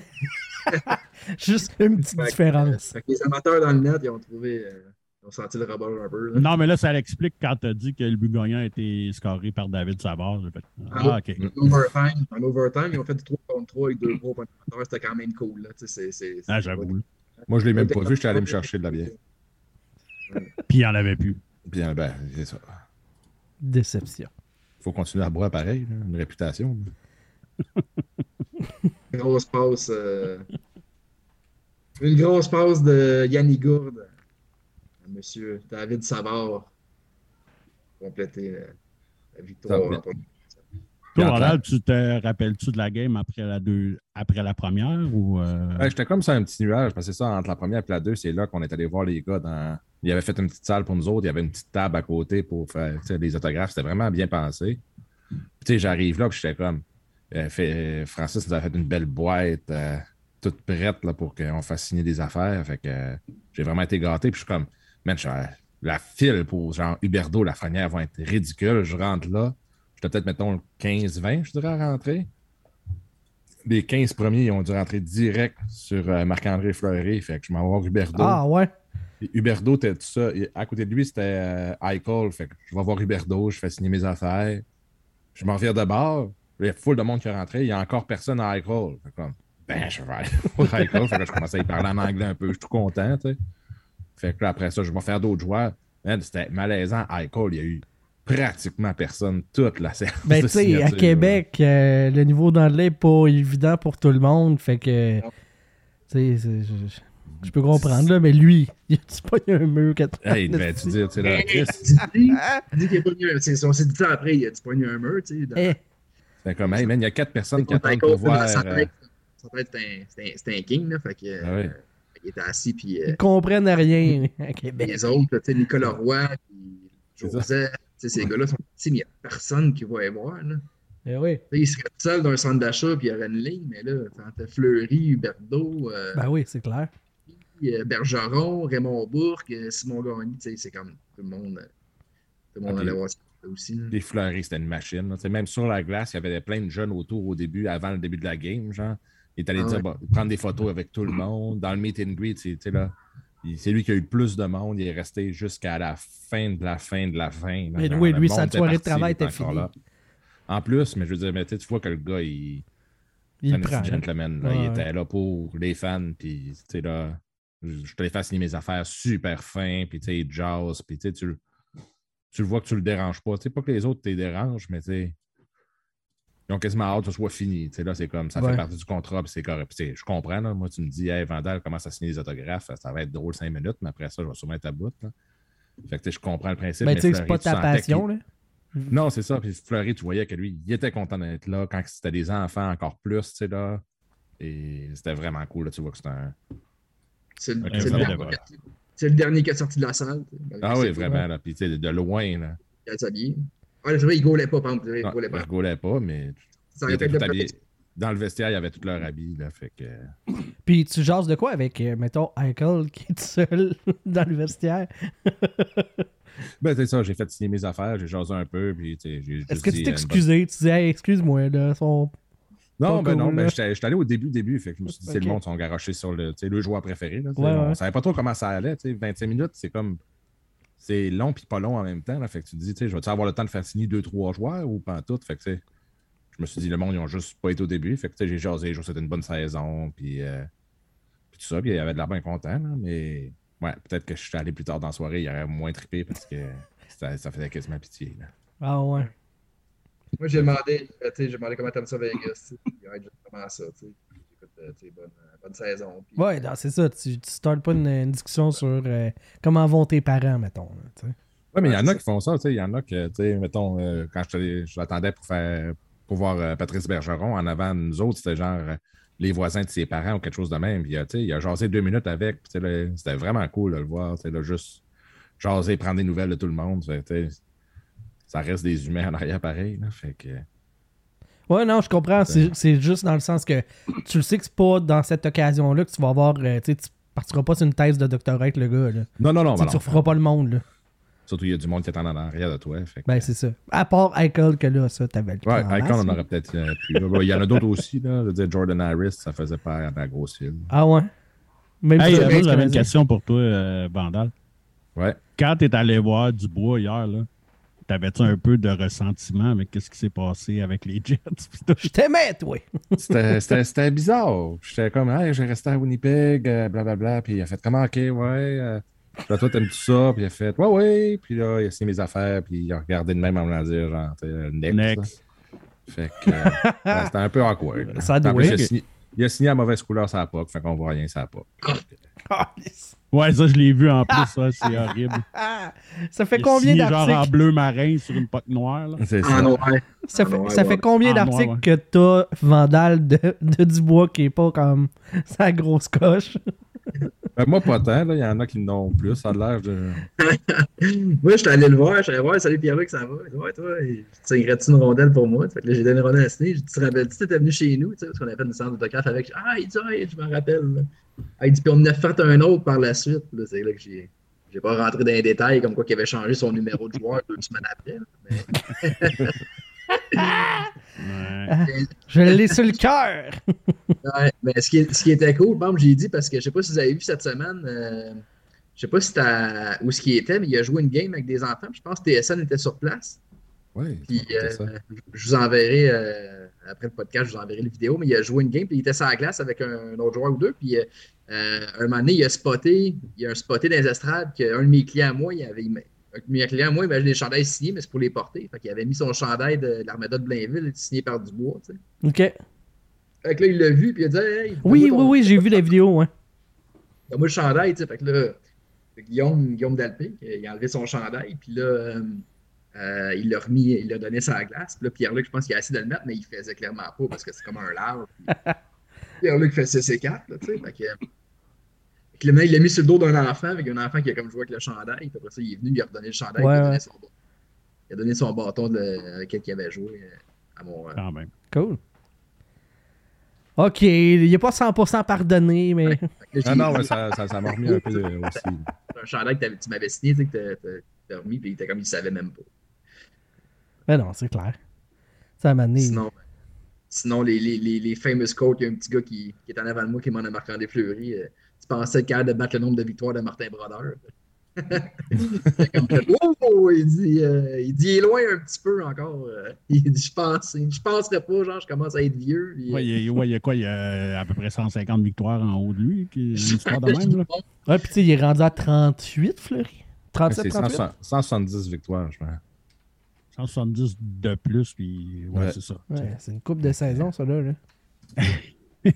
Juste une petite Fait que, différence. Fait que les amateurs dans le net, ils ont trouvé. euh, ils ont senti le rubber un peu. là. Non, mais là, ça l'explique quand t'as dit que le but gagnant a été scoré par David Savard. Fait, Ah, OK. En overtime, en overtime, ils ont fait du 3 contre 3 avec deux gros. C'était quand même cool. Là. Tu sais, c'est- c'est- Ah, c'est- j'avoue. Moi, je l'ai même pas vu, j'étais allé me chercher de la bière. Puis il n'y en avait plus. Bien, ben, c'est ça. Déception. Faut continuer à boire pareil, là, une réputation. Grosse passe. euh, Une grosse passe de Yannick Gourde Monsieur David Savard. Compléter la, la victoire. Toi, tu te rappelles-tu de la game après la, deux, après la première ou. euh, Ouais, j'étais comme ça un petit nuage, parce que c'est ça, entre la première et la deux, c'est là qu'on est allé voir les gars dans. Ils avaient fait une petite salle pour nous autres, il y avait une petite table à côté pour faire les autographes, c'était vraiment bien pensé. Puis, tu sais, j'arrive là, puis j'étais comme. euh, fait- Francis nous a fait une belle boîte, euh, toute prête là, pour qu'on fasse signer des affaires. Fait que euh, j'ai vraiment été gâté, puis je suis comme, man, je la file pour genre Huberdo, la franière va être ridicule. Je rentre là, j'étais peut-être, mettons, 15-20, je dirais, à rentrer les 15 premiers, ils ont dû rentrer direct sur euh, Marc-André Fleury. Fait que je m'en vais voir Huberdo. Ah ouais? Et Huberdo, tout ça. Et à côté de lui, c'était euh, Eichel. Fait que je vais voir Huberdo, je fais signer mes affaires. Je m'en reviens de bord. Il y a full de monde qui est rentré. Il y a encore personne à Eichel. Fait comme, ben, je vais aller *laughs* voir Eichel. Fait que je commence à y parler en anglais un peu. Je suis tout content, tu sais. Fait que là, après ça, je vais faire d'autres joueurs. Man, C'était malaisant. Eichel, il y a eu pratiquement personne toute la séance. Ben, *laughs* tu sais, à. Québec, euh, le niveau d'anglais n'est pas évident pour tout le monde. Fait que. Tu sais, c'est- je, je- je peux comprendre, là, mais lui, *laughs* il a pas un mur qu'à Hey, ben, tu dis, tu sais, là, Chris, Dis- dis qu'il a pogné un- c'est- On s'est dit ça après, il a dit pogné un mur. Tu sais, dans- Eh, c'est comme, hey, man, il y a quatre personnes qui attendent pour voir. euh, tête, sa tête, c'est un- c'est c'est king. Là, fait que, Ah euh, il était assis. Puis, euh, ils comprennent rien à Québec. les autres, tu sais, Nicolas Roy, puis. Joseph, tu sais, ces gars-là sont petits, mais il n'y a personne qui va les voir. Là. Eh oui. Il serait seul dans un centre d'achat, puis il y aurait une ligne, mais là, t'as Fleury, Huberto, euh, Ben oui, c'est clair. euh, Bergeron, Raymond Bourque, euh, Simon Gagné, tu sais, c'est comme tout le monde, tout le monde Ah, allait voir ça aussi. Les fleuris, c'était une machine. là. Tu sais, Même sur la glace, il y avait plein de jeunes autour au début, avant le début de la game. Genre. Il est allé Ah dire, ouais. bon, prendre des photos avec tout le monde. Dans le meet and greet, c'est là, c'est lui qui a eu le plus de monde. Il est resté jusqu'à la fin de la fin de la fin. Mais oui, lui, sa soirée de travail il était finie. En plus, mais je veux dire, mais tu vois que le gars, il, Il prend. là. gentleman. là. Ouais, il était là pour les fans. Puis, tu sais, là, je je te les fais signer mes affaires super fin. Puis, tu sais, il jazz. Puis, tu sais, tu le vois que tu le déranges pas. Tu sais, pas que les autres te dérangent, mais tu sais, ils ont quasiment hâte que ce soit fini. Tu sais, là, c'est comme, ça Ouais. fait partie du contrat. Puis, c'est correct. Je comprends. Là, moi, tu me dis, hey, Vandal commence à signer des autographes? Ça va être drôle cinq minutes, mais après ça, je vais sûrement être à bout. Là. Fait que, tu sais, je comprends le principe. Ben, mais tu sais, c'est pas ta passion, là. non, c'est ça. Puis Fleury, tu voyais que lui, il était content d'être là. Quand c'était des enfants, encore plus, tu sais, là. Et c'était vraiment cool, là. Tu vois que c'était un. C'est le, dernier- voilà. c'est le dernier qui est sorti de la salle. Ah oui, vraiment, là. Puis, tu sais, de loin, là. Il a habillé. Ouais, c'est vrai, il gaulait pas, par exemple. Il Non, gaulait il pas. rigolait pas, mais Ça il aurait pu était être tout le habillé. Dans le vestiaire, il y avait tout leur habit. Là, fait que... *coughs* Puis tu jases de quoi avec, euh, mettons, Eichel qui est seul *laughs* dans le vestiaire? *laughs* Ben, c'est ça, j'ai fait signer mes affaires, j'ai jasé un peu, puis tu sais, j'ai juste Est-ce que tu euh, t'es une excusé? Tu disais, hey, excuse-moi, là, son... Non, ben non, cool, ben là. j'étais j'étais allé au début, début, fait que je me suis dit, c'est le monde sont garochés sur le, le joueur préféré. Là. Ouais, on ouais. savait pas trop comment ça allait, tu sais, 25 minutes, c'est comme, c'est long puis pas long en même temps, là, fait que tu te dis, tu sais, je vais-tu avoir le temps de faire signer deux, trois joueurs ou pas en tout, fait que je me suis dit, le monde, ils ont juste pas été au début, fait que tu sais, j'ai jasé, je c'était une bonne saison, puis, euh, puis tout ça, puis il y avait de l'air bien content, là, mais ouais, peut-être que je suis allé plus tard dans la soirée, il y aurait moins trippé parce que ça, ça faisait quasiment pitié, là. Ah ouais. Moi, j'ai demandé, tu sais, j'ai demandé comment t'aimes ça Vegas. tu sais. Il y a justement ça, tu sais. Euh, bonne, bonne saison. puis- Ouais, c'est ça. Tu, tu startes pas une, une discussion sur euh, comment vont tes parents, mettons. là. Oui, mais il y en a qui font ça, tu sais. Il y en a que, tu sais, mettons, euh, quand je l'attendais pour faire pour voir euh, Patrice Bergeron en avant de nous autres, c'était genre euh, les voisins de ses parents ou quelque chose de même. Puis, tu sais, il a jasé deux minutes avec. C'était vraiment cool de le voir. tu sais, Là, juste jaser, prendre des nouvelles de tout le monde. ça reste des humains en arrière pareil. Là, fait que, Ouais, non, je comprends. C'est juste dans le sens que tu le sais que c'est pas dans cette occasion-là que tu vas avoir. euh, tu sais, tu partiras pas sur une thèse de doctorat avec le gars. Là. Non, non, non. Tu sais, ben tu referas pas le monde. Là. Surtout, il y a du monde qui est en arrière de toi. Fait que, Ben, c'est ça. À part Eichel, que là, ça, t'avais le temps Ouais, en Icon, on aurait peut-être euh, pu. Il y en a d'autres aussi. Là. Je veux dire, Jordan Harris, ça faisait pas à la grosse file. Ah ouais? Même Hey, j'avais une question pour toi, euh, Vandal. Ouais. Quand tu es allé voir Dubois hier, là, t'avais-tu un peu de ressentiment avec ce qui s'est passé avec les Jets? *laughs* pis tout? Je t'aimais, toi. *laughs* C'était- C'était c'était bizarre. J'étais comme, hey, j'ai resté à Winnipeg, euh, blablabla. Puis il a fait, comment, ok, ouais. euh, puis là, toi, t'aimes tout ça? Puis il a fait, ouais, ouais. Puis là, il a signé mes affaires. Puis il a regardé de même en me dire, genre, next. Fait que euh, *laughs* c'était un peu awkward. Ça doit il, a signé, il a signé à mauvaise couleur la POC. Fait qu'on voit rien la POC. Ouais, ça, je l'ai vu en plus, ça, c'est *laughs* horrible. Ça fait combien signé genre en d'articles? bleu marin sur une poque noire. Là? C'est En ça. noir. Ça En fait, noir, ça ouais. fait combien En d'articles noir, que t'as Vandal de, de Dubois qui est pas comme sa grosse coche? Ben, moi, pas tant. là. Il y en a qui n'ont plus. Ça a l'air de. *laughs* Moi, j'étais allé le voir, j'étais allé voir, salut Pierre-Luc, ça va? Il ouais, toi, tu signerais-tu une rondelle pour moi? Fait que là, j'ai donné une rondelle à Sidney. J'ai dit, tu te rappelles-tu, t'étais venu chez nous, tu sais, parce qu'on avait fait une séance d'autographe avec. Ah, il dit, ouais, je me rappelle. là. Ah, il dit, puis on en a fait un autre par la suite. Là, c'est là que j'ai. J'ai pas rentré dans les détails comme quoi qu'il avait changé son numéro de joueur deux semaines après. Mais... *laughs* Ouais. Je l'ai sur le cœur! *laughs* Ouais, mais ce qui, ce qui était cool, bon, j'ai dit parce que je sais pas si vous avez vu cette semaine, euh, je sais pas si c'était où ce qui était, mais il a joué une game avec des enfants. Je pense que TSN était sur place. Ouais, Puis c'est euh, je vous enverrai euh, après le podcast, je vous enverrai la vidéo, mais il a joué une game, puis il était sur la glace avec un, autre joueur ou deux. Puis euh, un moment donné, il a spoté, il a spoté dans les estrades qu'un de mes clients à moi, il avait un de mes clients à moi, il avait des chandails signés, mais c'est pour les porter. Fait qu'il avait mis son chandail de, de l'Armada de Blainville signé par Dubois. Tu sais. OK. Fait que là, il l'a vu, puis il a dit Hey, Oui, oui, oui, j'ai vu la vidéo, ouais. Donne-moi le chandail, tu sais. Fait que là, Guillaume, Guillaume Dalpé, il a enlevé son chandail, puis là, euh, euh, il l'a remis, il l'a donné sur la glace. Puis là, Pierre-Luc, je pense qu'il a essayé de le mettre, mais il faisait clairement pas parce que c'est comme un. Puis *laughs* Pierre-Luc fait CC4, là, tu sais. Fait que, il l'a mis sur le dos d'un enfant, avec un enfant qui a comme joué avec le chandail. Puis après ça, il est venu, il a redonné le chandail, Ouais, il, a ouais. donné son, bâton. il a donné son bâton de- avec lequel il avait joué euh, à mon. euh, Quand même. Cool. OK, il n'est pas 100% pardonné, mais... j'ai- *laughs* Ah non, mais ça ça- ça m'a remis un peu aussi. un chandail que tu m'avais signé, tu sais, que t'as- remis, puis il était comme il savait même pas. Mais non, c'est clair. Ça m'a. Sinon, sinon les, les, les, les famous quotes, il y a un petit gars qui, qui est en avant de moi qui m'en a marqué en des fleuries. euh, tu pensais capable de battre le nombre de victoires de Martin Brodeur. Comme, *laughs* *laughs* oh, il dit, euh, il dit, il est loin un petit peu encore. euh. il dit, je pense, je penserais pas, genre, je commence à être vieux. puis, Ouais, il y a, ouais, il y a quoi? Il y a à peu près 150 victoires en haut de lui. Qui, une *laughs* histoire de même, là. Ouais, puis tu sais, il est rendu à 38, Fleury? 37, C'est 38? 100 170 victoires, je pense. 170 de plus, puis ouais, Ouais. c'est ça. Ouais, c'est une coupe de saison, ça, là. là. *laughs*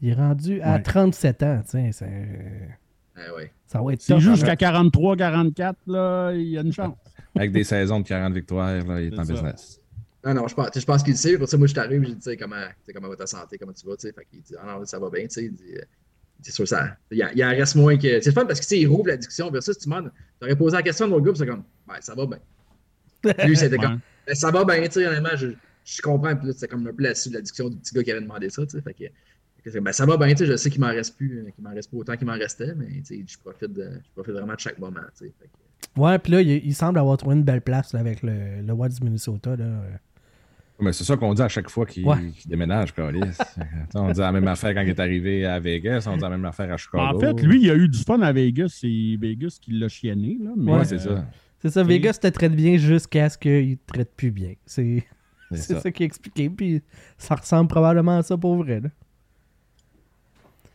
il est rendu à Ouais. 37 ans, tu sais. c'est- Ah ouais. Ça va être hein. jusqu'à 43, 44, là, il y a une chance. Avec des saisons de 40 victoires, là, il est en ça. business. Non, non, je pense, je pense qu'il le sait. Pour ça, moi, je t'arrive, j'ai dit, tu sais, comment, tu sais, comment va ta santé, comment tu vas, tu sais. Fait qu'il dit, ah non, ça va bien, tu sais. Il dit, euh, c'est sûr, ça. Il, y a- il en reste moins que. C'est le fun parce que, tu sais, il rouvre la discussion. Versus, tu demandes, tu aurais posé la question à l'autre groupe, c'est comme, ben, ça va bien. Lui, c'était comme, ben, ça va bien, tu sais, honnêtement, je, je comprends. Puis là, c'est comme un peu là-dessus la discussion du petit gars qui avait demandé ça. tu sais, Fait que, ben, ça va bien, tu sais, je sais qu'il m'en reste plus, euh, qu'il m'en reste pas autant qu'il m'en restait, mais tu sais, je profite, de, je profite vraiment de chaque moment. tu sais, fait que- Ouais, puis là, il, il semble avoir trouvé une belle place là, avec le, le Wild du Minnesota. Là. Mais c'est ça qu'on dit à chaque fois qu'il Ouais. déménage, Carlis. *laughs* on dit la même affaire quand il est arrivé à Vegas, on dit la même affaire à Chicago. En fait, lui, il a eu du fun à Vegas. C'est Vegas qui l'a chienné. Là, mais, Ouais, c'est euh, ça. C'est ça, Vegas te traite bien jusqu'à ce qu'il te traite plus bien. *laughs* C'est ça. ça qui est expliqué, puis ça ressemble probablement à ça pour vrai. Là.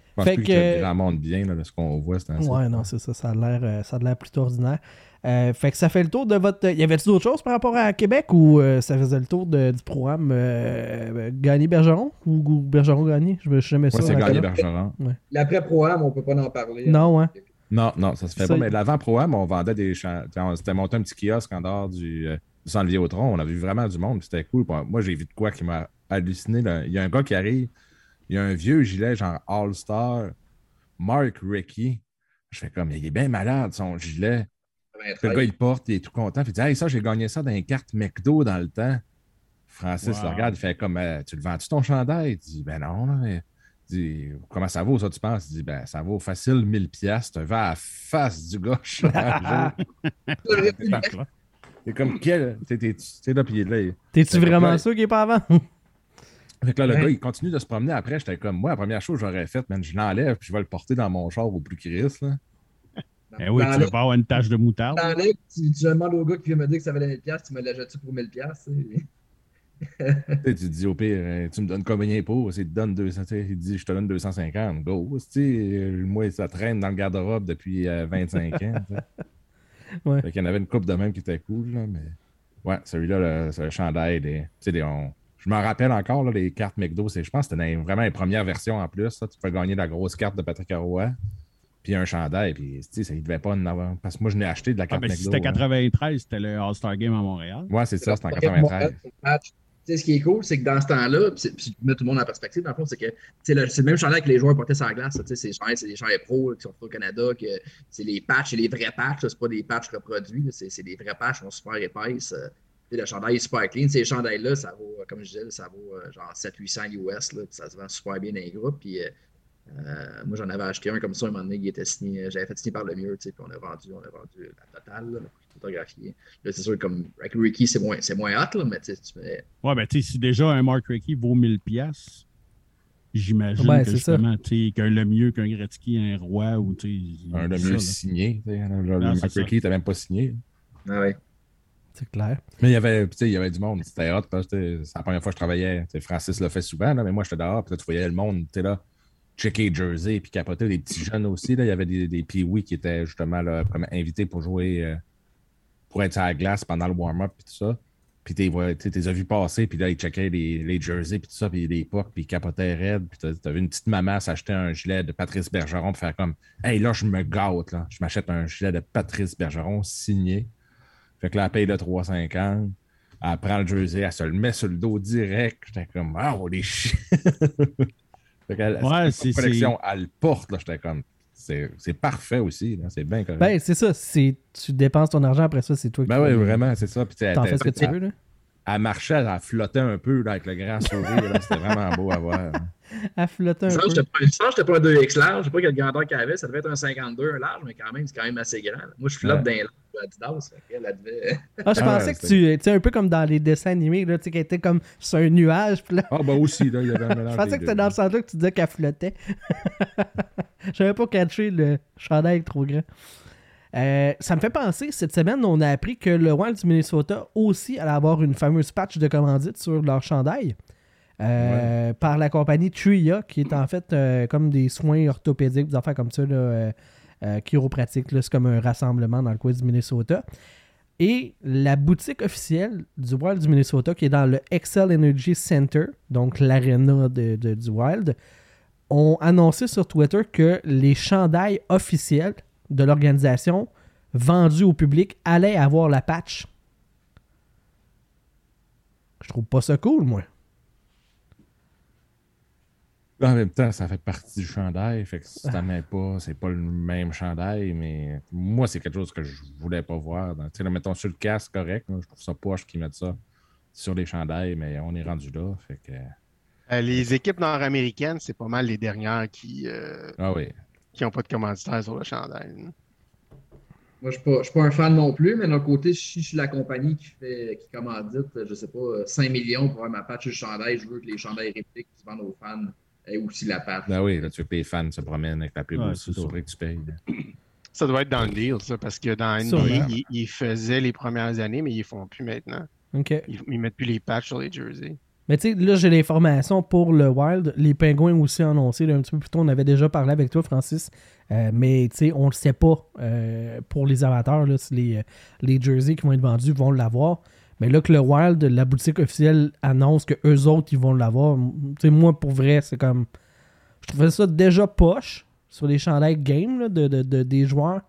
Je pense Fait plus que- grand monde bien, là, de ce qu'on voit. Ouais, non, c'est ça, ça a l'air euh, ça a l'air plutôt ordinaire. Euh, fait que ça fait le tour de votre. Y avait-tu d'autres choses par rapport à Québec ou euh, ça faisait le tour de- du programme euh, Gagné-Bergeron ou, ou Bergeron-Gagné Je me suis jamais sûr. c'est gagné. Bergeron. L'après-programme, on peut pas en parler. Non, hein. Non, non, ça se fait Ça, pas. Mais l'avant programme on vendait des. On s'était monté un petit kiosque en dehors du, euh, du centre Vidéotron. On a vu vraiment du monde. C'était cool. Puis Moi, j'ai vu de quoi qui m'a halluciné. là. Il y a un gars qui arrive. Il y a un vieux gilet, genre All-Star, Mark Ricky. Je fais comme, il est bien malade, son gilet. Le gars, il porte, il est tout content. Puis il dit, hey, ça, j'ai gagné ça dans une carte McDo dans le temps. Francis Wow. le regarde, il fait comme, Euh, tu le vends-tu ton chandail? Il dit, ben non, là, mais. Comment ça vaut, ça, tu penses? Il dit, ben, ça vaut facile 1000 pièces. Tu vas à la face du gauche. *laughs* C'est *laughs* comme quel? Sais, là, puis là, T'es-tu vraiment sûr qu'il est pas avant? *laughs* Fait que là, le Ouais. gars, il continue de se promener après. J'étais comme, moi, la première chose que j'aurais faite, man, je l'enlève, puis je vais le porter dans mon char au plus Chris, là. Eh oui, tu veux pas avoir une tache de moutarde. Tu, tu demandes au gars qui vient me dire que ça valait 1000$, tu me l'achètes-tu pour 1000$? tu sais? Tu dis au pire, euh, tu me donnes combien pour? Il te donne 200, tu sais, il dit, je te donne 250. Go. Tu sais, euh, moi, ça traîne dans le garde-robe depuis euh, 25 ans. tu sais. *laughs* Ouais. Fait qu'il y en avait une coupe de même qui était cool, là, mais. Ouais, celui-là, le, c'est le chandail. des- Tu sais, des- on- Je m'en rappelle encore, là, les cartes McDo. c'est- Je pense que c'était vraiment les premières versions en plus. là. Tu peux gagner la grosse carte de Patrick Roy, puis un chandail. Puis, tu sais, ça, il devait pas en avoir. Parce que moi, je n'ai acheté de la Ah, carte ben, si McDo. c'était hein. 93, c'était le All-Star Game à Montréal. Ouais, c'est ça, c'était en Ok, 93. match. Tu ce qui est cool, c'est que dans ce temps-là, puis je mets tout le monde en perspective, dans le fond, c'est que tu c'est le même chandail que les joueurs portaient sur la glace. tu C'est des chandails pro qui sont au Canada, c'est les patchs, c'est les vrais patchs, c'est pas des patchs reproduits, c'est des vrais patchs, qui sont super épaisses. euh, tu le chandail est super clean. Ces chandails-là, ça vaut, euh, comme je disais, ça vaut euh, genre 700-800 US, ça se vend super bien dans les groupes. Puis, moi, j'en avais acheté un comme ça un moment donné, il était signé, j'avais fait signer par le mieux, tu puis on a vendu, on a vendu la totale, photographié. Là, c'est sûr, comme avec Ricky, c'est moins, c'est moins hot, là, mais tu sais. Ouais, ben, tu sais, si déjà un Mark Rickey vaut 1000 pièces, j'imagine Ouais, que justement, tu sais, qu'un le mieux qu'un Gretzky, un roi, ou tu sais. Un de ça, mieux là. signé. tu sais, Le, Mark ça. Rickey n'était même pas signé. Ah ouais. C'est clair. Mais il y avait, tu sais, il y avait du monde. C'était hot parce que c'est la première fois que je travaillais. Francis le fait souvent, là, mais moi, j'étais dehors. Puis là, tu voyais le monde, tu sais, là, checker les jerseys, puis capoter. Des petits jeunes aussi. Là. Il y avait des, des pee qui étaient justement là, comme invités pour jouer, euh, pour être sur la glace pendant le warm-up, puis tout ça. Puis tu les as vus passer, puis là, ils checkaient les, les jerseys, puis tout ça, puis les pucks, puis ils capotaient raide. Puis t'as- t'avais une petite maman s'acheter un gilet de Patrice Bergeron pour faire comme Hey, là, je me gâte, là. Je m'achète un gilet de Patrice Bergeron signé. Fait que là, elle paye le 3,50. Elle prend le jersey, elle se le met sur le dos direct. J'étais comme, oh, les chiens. Ouais, c'est c'est- collection, elle le porte, là. J'étais comme, c'est parfait aussi. C'est bien correct. Ben, c'est ça. Tu dépenses ton argent après ça, c'est toi qui Ben oui, vraiment, c'est ça. Puis, t'en fais ce que tu veux. Là. Elle marchait, elle flottait un peu là, avec le grand sourire. là. C'était vraiment beau à voir. Elle flottait un Je peu. pas- je pense que j'étais pas un 2X large, je sais pas quelle grandeur qu'elle avait, ça devait être un 52 un large, mais quand même, c'est quand même assez grand. Moi, je flotte Ouais. dans la Adidas, elle devait. Ah, je Ah, pensais que tu. Tu sais, un peu comme dans les dessins animés, là, tu sais, qu'elle était comme sur un nuage. Là, Ah, ben aussi, là, il y avait un *laughs* mélange. je pensais que c'était dans ce sens-là que tu disais qu'elle flottait. *laughs* J'avais pas catché le chandail trop grand. Euh, ça me fait penser, cette semaine, on a appris que le Wild du Minnesota aussi allait avoir une fameuse patch de commandite sur leur chandail. euh, Par la compagnie Tria, qui est en fait euh, comme des soins orthopédiques, des affaires comme ça, là, chiropratiques. C'est comme un rassemblement dans le coin du Minnesota. Et la boutique officielle du Wild du Minnesota, qui est dans le Excel Energy Center, donc l'aréna de, de- du Wild, ont annoncé sur Twitter que les chandails officiels de l'organisation vendus au public allaient avoir la patch. Je trouve pas ça cool, moi. En même temps, ça fait partie du chandail, fait que ça met pas, c'est pas le même chandail, mais moi, c'est quelque chose que je voulais pas voir. dans- Tu sais, mettons sur le casque, correct, là, je trouve ça poche qu'ils mettent ça sur les chandails, mais on est rendu là. Fait que... Euh, les équipes nord-américaines, c'est pas mal les dernières qui euh, Ah oui. Qui n'ont pas de commanditaire sur le chandail. Moi, je ne suis pas un fan non plus, mais d'un côté, si je suis la compagnie qui fait qui commandite, je sais pas, 5 millions pour avoir ma patch sur le chandail, je veux que les chandails répliques qui se vendent aux fans aient aussi la patch. Ben oui, là, tu veux que les fans se promènent avec la pub Ouais, aussi, c'est vrai que tu payes. *clears throat* Ça doit être dans le deal, ça, parce que dans. NBA, ils, ils faisaient les premières années, mais ils ne font plus maintenant. OK. Ils, ils mettent plus les patchs sur les jerseys. Mais tu sais, là, j'ai l'information pour le Wild. Les Pingouins aussi annoncé là, un petit peu plus tôt. On avait déjà parlé avec toi, Francis. Euh, mais tu sais, on le sait pas euh, pour les amateurs là, si les, euh, les jerseys qui vont être vendus vont l'avoir. Mais là que le Wild, la boutique officielle, annonce que eux autres, ils vont l'avoir. Tu sais, moi, pour vrai, c'est comme. Je trouvais ça déjà poche sur les chandails game de, de- de- des joueurs.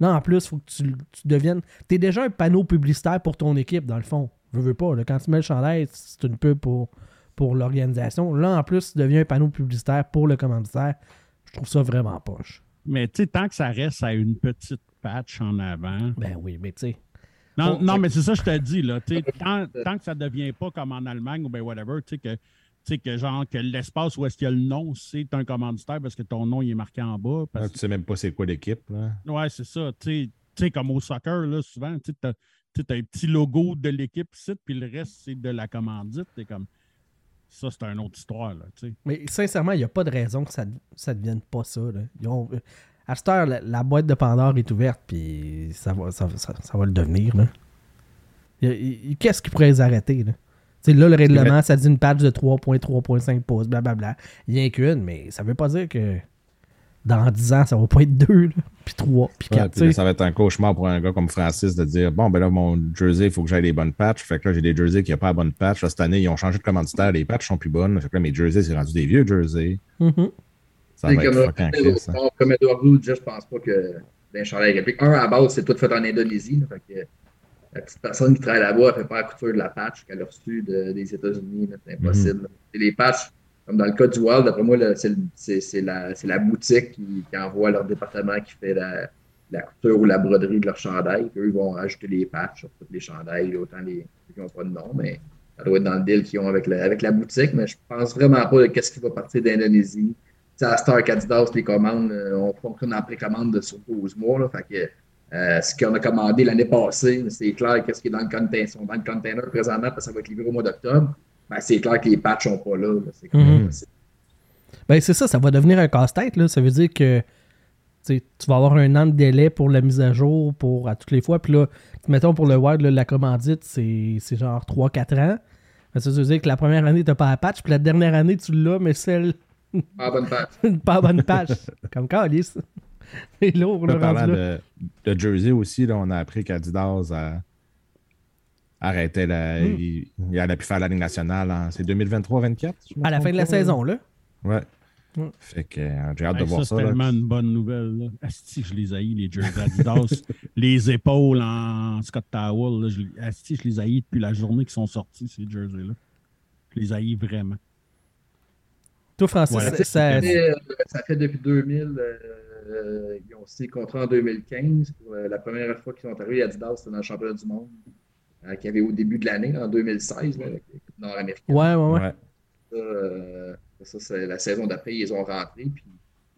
Là, en plus, faut que tu, tu deviennes. T'es déjà un panneau publicitaire pour ton équipe, dans le fond. Veux, veux pas. là, quand tu mets le chandail, c'est une pub pour, pour l'organisation. Là, en plus, tu deviens un panneau publicitaire pour le commanditaire. Je trouve ça vraiment poche. Mais tu sais, tant que ça reste à une petite patch en avant. Ben oui, mais tu sais. Non, Bon, non mais c'est ça, que je te dis, là. *laughs* Tant, tant que ça ne devient pas comme en Allemagne ou ben whatever, tu sais, que, tu sais, que genre, que l'espace où est-ce qu'il y a le nom, c'est un commanditaire parce que ton nom, il est marqué en bas. Parce... Ah, tu sais même pas c'est quoi l'équipe. là. Ouais, c'est ça. Tu sais- tu sais, comme au soccer, là, souvent, tu as, un petit logo de l'équipe ici, puis le reste, c'est de la commandite. T'es comme. Ça, c'est une autre histoire, là. tu sais. Mais sincèrement, il n'y a pas de raison que ça ne devienne pas ça. Là. Ils ont- à cette heure, la, la boîte de Pandore est ouverte, puis ça va, ça, ça- ça va le devenir. Qu'est-ce qui pourrait les arrêter? Là? Tu là, le règlement, ça dit une patch de 3.3.5 pouces, blablabla. Il n'y a qu'une, mais ça veut pas dire que dans 10 ans, ça va pas être 2, puis 3, puis Ouais, 4. puis là, ça va être un cauchemar pour un gars comme Francis de dire Bon, ben là, mon jersey, il faut que j'aille les bonnes patchs. Fait que là, j'ai des jerseys qui n'ont pas la bonne patch. Là, cette année, ils ont changé de commanditaire, les patchs sont plus bonnes. Fait que là, mes jerseys, c'est rendu des vieux jerseys. Ça C'est va être comme, fucking comme, Chris, hein. comme Edouard Blue disait, je pense pas que d'un chandail réplique. Un, à base, c'est tout fait en Indonésie. là, fait que la petite personne qui travaille là-bas, elle fait pas la couture de la patch qu'elle a reçue de- des États-Unis. C'est impossible. Et les patchs, comme dans le cas du Wild, d'après moi, c'est la, boutique qui, envoie leur département qui fait la, couture ou la broderie de leur chandail. Eux, ils vont ajouter les patchs sur tous les chandails, autant les ceux qui n'ont pas de nom, mais ça doit être dans le deal qu'ils ont avec la, boutique. Mais je pense vraiment pas de qu'est-ce qui va partir d'Indonésie. À Star Adidas, les commandes, euh, on fonctionne en précommande de sur 12 mois. Là, fait que, euh, ce qu'on a commandé l'année passée, c'est clair qu'est-ce qui est dans le container, sont dans le container présentement parce que ça va être livré au mois d'octobre. Ben, c'est clair que les patchs sont pas là. C'est quand même Mhm. possible. Ben, c'est ça, ça va devenir un casse-tête. là. Ça veut dire que tu vas avoir un an de délai pour la mise à jour pour à toutes les fois. Puis là, mettons pour le Wild, là, la commandite, c'est c'est genre 3-4 ans. Ben, ça veut dire que la première année, tu pas la patch, puis la dernière année, tu l'as, mais celle Ah, bonne patch. *laughs* pas bonne patch. Comme calice. C'est lourd, Là, le parlant rendu là. de, de jersey aussi, là, on a appris qu'Adidas a- arrêtait la. Mm. Il, il allait plus faire la Ligue nationale. en- C'est 2023-24 À la fin de la saison, là. Ouais. Mm. Fait que euh, j'ai hâte de voir ça, c'est là. tellement une bonne nouvelle. Là. Asti, je les haïs, les jerseys Adidas. *laughs* les épaules en Scott Towel. Là, je, les- asti, je les haïs depuis la journée qu'ils sont sortis, ces jerseys-là. Je les haïs vraiment. Toi, Francis, Ouais, ça- ça- euh, ça fait depuis 2000, euh, euh, ils ont signé le contrat en 2015. Pour, euh, la première fois qu'ils sont arrivés à Adidas, c'était dans le championnat du monde, euh, qu'il y avait au début de l'année, en 2016, là, avec l'équipe nord-américaine. Ouais, ouais, ouais. Euh, ça, c'est la saison d'après, ils ont rentré. Puis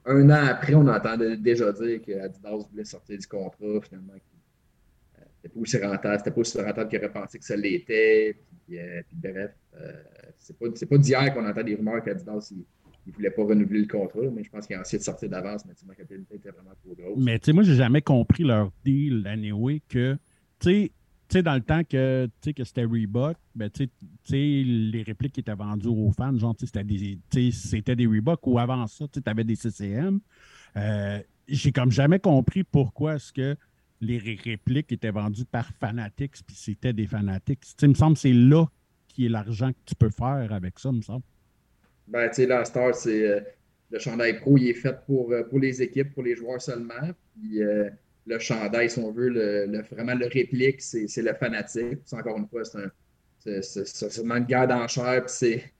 un an après, on entendait déjà dire que Adidas voulait sortir du contrat, finalement. que, euh, C'était pas aussi rentable, c'était pas aussi rentable qu'il aurait pensé que ça l'était. Puis, euh, puis bref, euh, c'est pas, c'est pas d'hier qu'on entend des rumeurs qu'Adidas ne voulait pas renouveler le contrat, mais je pense qu'ils ont essayé de sortir d'avance, mais ma capacité était vraiment trop grosse. Mais tu sais, moi, j'ai jamais compris leur deal anyway que, tu sais, dans le temps que, que c'était Reebok, ben, tu sais- les répliques qui étaient vendues aux fans, genre, c'était des, c'était des Reebok ou avant ça, tu avais des CCM. Euh, j'ai comme jamais compris pourquoi est-ce que les ré- répliques étaient vendues par Fanatics, puis c'était des Fanatics. Il me semble que c'est là qui est l'argent que tu peux faire avec ça, me semble. Ben, tu sais, là, Star, c'est euh, le chandail pro, il est fait pour, euh, pour les équipes, pour les joueurs seulement. Le chandail, si on veut, le, le- vraiment le réplique, c'est le fanatique. Puis, encore une fois, c'est seulement une guerre d'enchères. C'est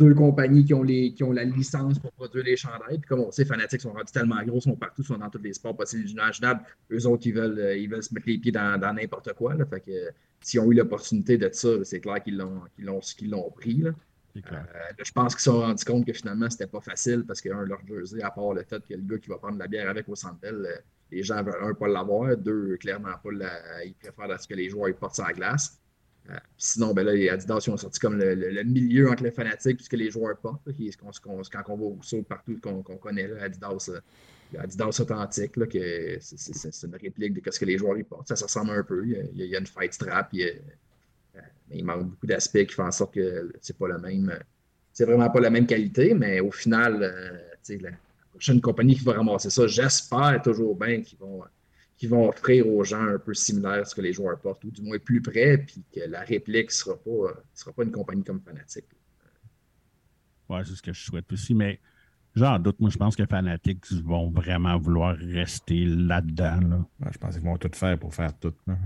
deux compagnies qui ont, les, qui ont la licence pour produire les chandails. Puis comme on sait, Fanatics sont rendus tellement gros, sont partout, sont dans tous les sports possibles et imaginables. Eux autres, ils veulent, euh, ils veulent se mettre les pieds dans n'importe quoi. Là. Fait que euh, s'ils ont eu l'opportunité de ça, c'est clair qu'ils l'ont, pris. Là. Euh, je pense qu'ils se sont rendus compte que finalement, c'était pas facile parce que, un, leur jersey, à part le fait que le gars qui va prendre la bière avec au centre euh, les gens veulent, un, pas l'avoir, deux, clairement pas, la, ils préfèrent ce que les joueurs ils portent sur la glace. Euh, sinon, ben là, les Adidas ils ont sorti comme le, milieu entre les fanatiques et ce que les joueurs portent. quand on va au saut partout qu'on connaît, là, Adidas, euh, Adidas authentique, là, que c'est- une réplique de ce que les joueurs ils portent. Ça se ressemble un peu. Il y a, une fight strap, il euh, mais il manque beaucoup d'aspects qui font en sorte que c'est pas le même. C'est vraiment pas la même qualité, mais au final, tu sais, la prochaine compagnie qui va ramasser ça, j'espère toujours bien qu'ils vont, qu'ils vont offrir aux gens un peu similaire ce que les joueurs portent, ou du moins plus près, puis que la réplique ne sera pas, sera pas une compagnie comme Fanatic. Ouais, c'est ce que je souhaite aussi. Mais j'en doute, moi, je pense que Fanatics vont vraiment vouloir rester là-dedans. Là. Ouais, je pense qu'ils vont tout faire pour faire tout. là.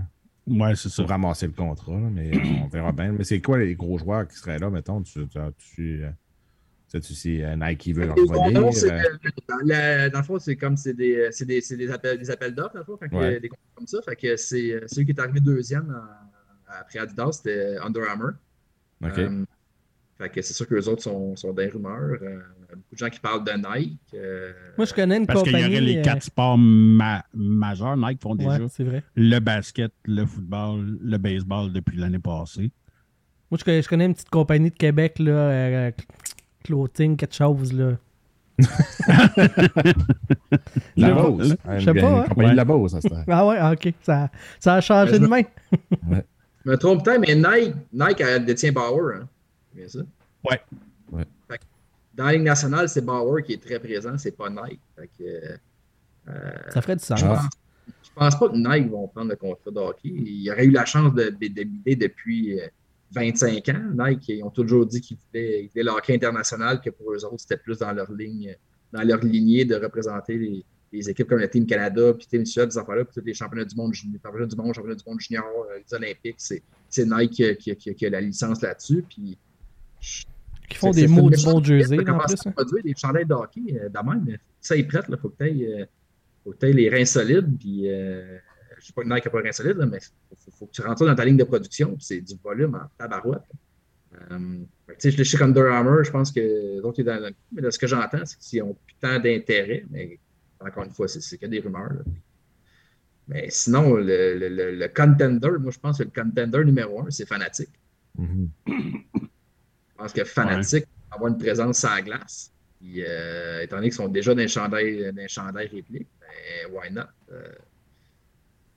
Ouais, c'est ça. Pour ramasser le contrat, là, mais on verra bien. Mais c'est quoi les gros joueurs qui seraient là, mettons? Tu, tu, tu, euh, sais-tu si euh, Nike veut revenir? c'est- euh, dans, le, fond, c'est comme c'est des, c'est des, c'est des appels, des appels d'offres, dans le fond, fait que, Ouais. des comme ça. Fait que c'est euh, celui qui est arrivé deuxième en- après Adidas, c'était Under Armour. OK. Euh, fait que c'est sûr que les autres sont, sont des rumeurs. Euh, beaucoup de gens qui parlent de Nike. euh, Moi, je connais une Parce qu'il y compagnie. aurait les euh, quatre sports ma- majeurs. Nike font déjà Ouais, c'est vrai. le basket, le football, le baseball depuis l'année passée. Moi, je connais, je connais une petite compagnie de Québec, là, euh, Clothing, quelque chose, là. *laughs* La là, Hein, je sais pas, une hein. compagnie Ouais. de la ça c'était. Ah ouais, ah, ok. Ça, ça a changé de main. *laughs* Je me trompe peut-être, mais Nike, Nike elle détient Bauer. Hein. C'est bien ça? Ouais. Ouais. Fait que dans la Ligue nationale, c'est Bauer qui est très présent, c'est pas Nike. Fait que, euh, Ça ferait du sens. je, Ah. pense, je pense pas que Nike vont prendre le contrat de hockey. Il aurait eu la chance de, de, depuis euh, 25 ans. Nike, ils ont toujours dit qu'ils voulaient, ils le hockey international, que pour eux autres, c'était plus dans leur ligne, dans leur lignée de représenter les, les équipes comme le Team Canada, puis Team Suède, ces affaires-là, puis tous les championnats du monde, junior- championnats du monde, championnats du monde junior, euh, les Olympiques, c'est, Nike qui, qui- qui- qui a la licence là-dessus. Puis Qui font des mots du bon jersey, commencer plus. à produire des chandails de hockey euh, de même. Ça est prête, il faut que tu aies, les reins solides. Puis, euh, je ne sais pas que Nike les reins solides, là, mais il faut, faut que tu rentres ça dans ta ligne de production. C'est du volume en tabarouette. Euh, sais, je comme Under Armour, je pense que d'autres est dans le coup, mais de ce que j'entends, c'est qu'ils ont plus tant d'intérêt, mais encore une fois, c'est, que des rumeurs. là. Mais sinon, le, le- le- contender, moi je pense que le contender numéro un, c'est Fanatic. Mhm. Je pense que Fanatic va avoir une présence sur la glace. Puis, euh, étant donné qu'ils sont déjà dans les chandails, dans les chandails répliques, ben, why not? Euh,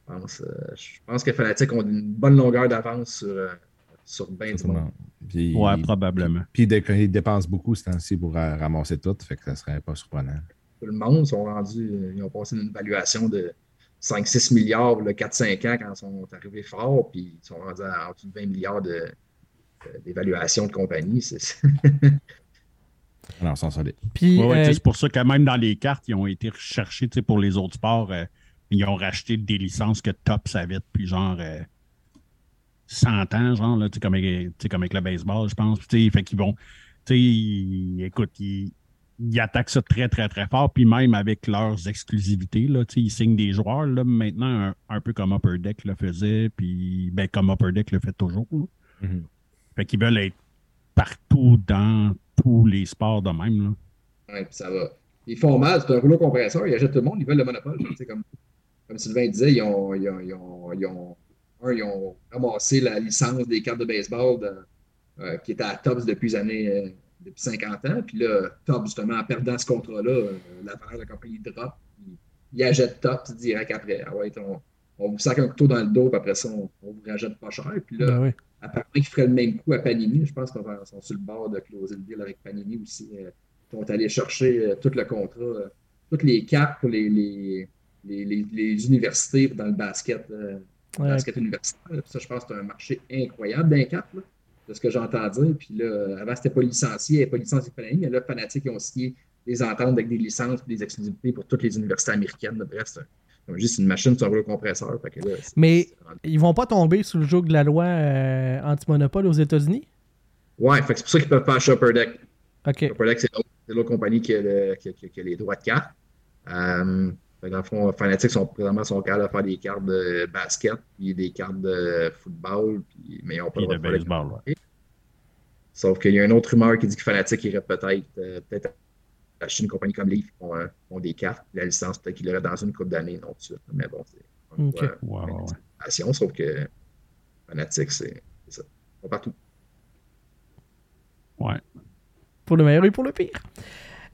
pense, euh, je pense que Fanatic ont une bonne longueur d'avance sur, euh, sur bien du monde. Puis, Ouais, probablement. puis ils dé- ils dépensent beaucoup ce temps-ci pour euh, ramasser tout, fait que ça serait pas surprenant. Tout le monde sont rendus, ils ont passé une évaluation de 5-6 milliards le 4-5 ans quand ils sont arrivés fort, puis ils sont rendus à en dessous de 20 milliards de- de- d'évaluation de, compagnie. C'est, c'est- Alors, sans. Puis, Ouais, ouais, euh, c'est pour ça que même dans les cartes, ils ont été recherchés tu sais, pour les autres sports. euh, ils ont racheté des licences que Top savait depuis genre euh, 100 ans, genre, là, tu sais, comme, avec- tu sais, comme avec le baseball, je pense. Tu sais, fait qu'ils vont. Tu sais, ils- écoute, ils, ils attaquent ça très, très, très fort. Puis même avec leurs exclusivités, là, tu sais, ils signent des joueurs. Là, maintenant, un, un peu comme Upper Deck le faisait. Puis ben, comme Upper Deck le fait toujours. Mhm. Fait qu'ils veulent être partout dans tous les sports de même. Là. Ouais, puis ça va. Ils font mal, c'est un rouleau compresseur, ils achètent tout le monde, ils veulent le monopole. Tu sais, comme, comme Sylvain disait, ils ont, ils ont, ils ont, ils ont- un, ils ont ramassé la licence des cartes de baseball de- euh, qui était à Tops depuis les années euh, depuis 50 ans. Puis là, Tops, justement, en perdant ce contrat-là, euh, la valeur de la compagnie drop. Ils, ils achètent Tops direct après. Ah ouais, on, on vous sac un couteau dans le dos, puis après ça, on, on vous rachète pas cher. Puis là, ben oui. apparemment qu'ils feraient le même coup à Panini. Je pense qu'ils sont sur le bord de closer le deal avec Panini aussi. euh, Ils sont allés chercher euh, tout le contrat, toutes les cartes pour les, les, les, les- les universités dans le basket, euh, Ouais. basket universitaire. Ça, je pense que c'est un marché incroyable d'un cartes, là, de ce que j'entends dire. Puis là, avant, c'était pas licencié, il n'y avait pas licencié Panini, mais là, Fanatic ils ont signé des ententes avec des licences et des exclusivités pour toutes les universités américaines. Bref, c'est un- c'est une machine sur un compresseur. Fait que là, c'est- Mais- Ils vont pas tomber sous le joug de la loi euh, anti-monopole aux États-Unis? Ouais, c'est pour ça qu'ils peuvent faire Shopper Deck. OK. Shopper Deck, c'est l'autre- compagnie qui a, le- qui a- qui les droits de cartes. Euh, dans le fond, Fanatics sont présentement sont capables de faire des cartes de basket, puis des cartes de football, puis, mais ils n'ont pas Puis le de droit de faire baseball, ouais. Sauf qu'il y a une autre rumeur qui dit que Fnatic irait peut-être euh, peut-être acheter une compagnie comme Leaf qui ont, euh, ont des cartes. La licence, peut-être qu'il l'aurait dans une coupe d'années, non tout. Mais bon, c'est encore une Ok. fois, Ouais, sauf que Fnatic, c'est c'est ça. Ils sont partout. Ouais. Pour le meilleur et pour le pire.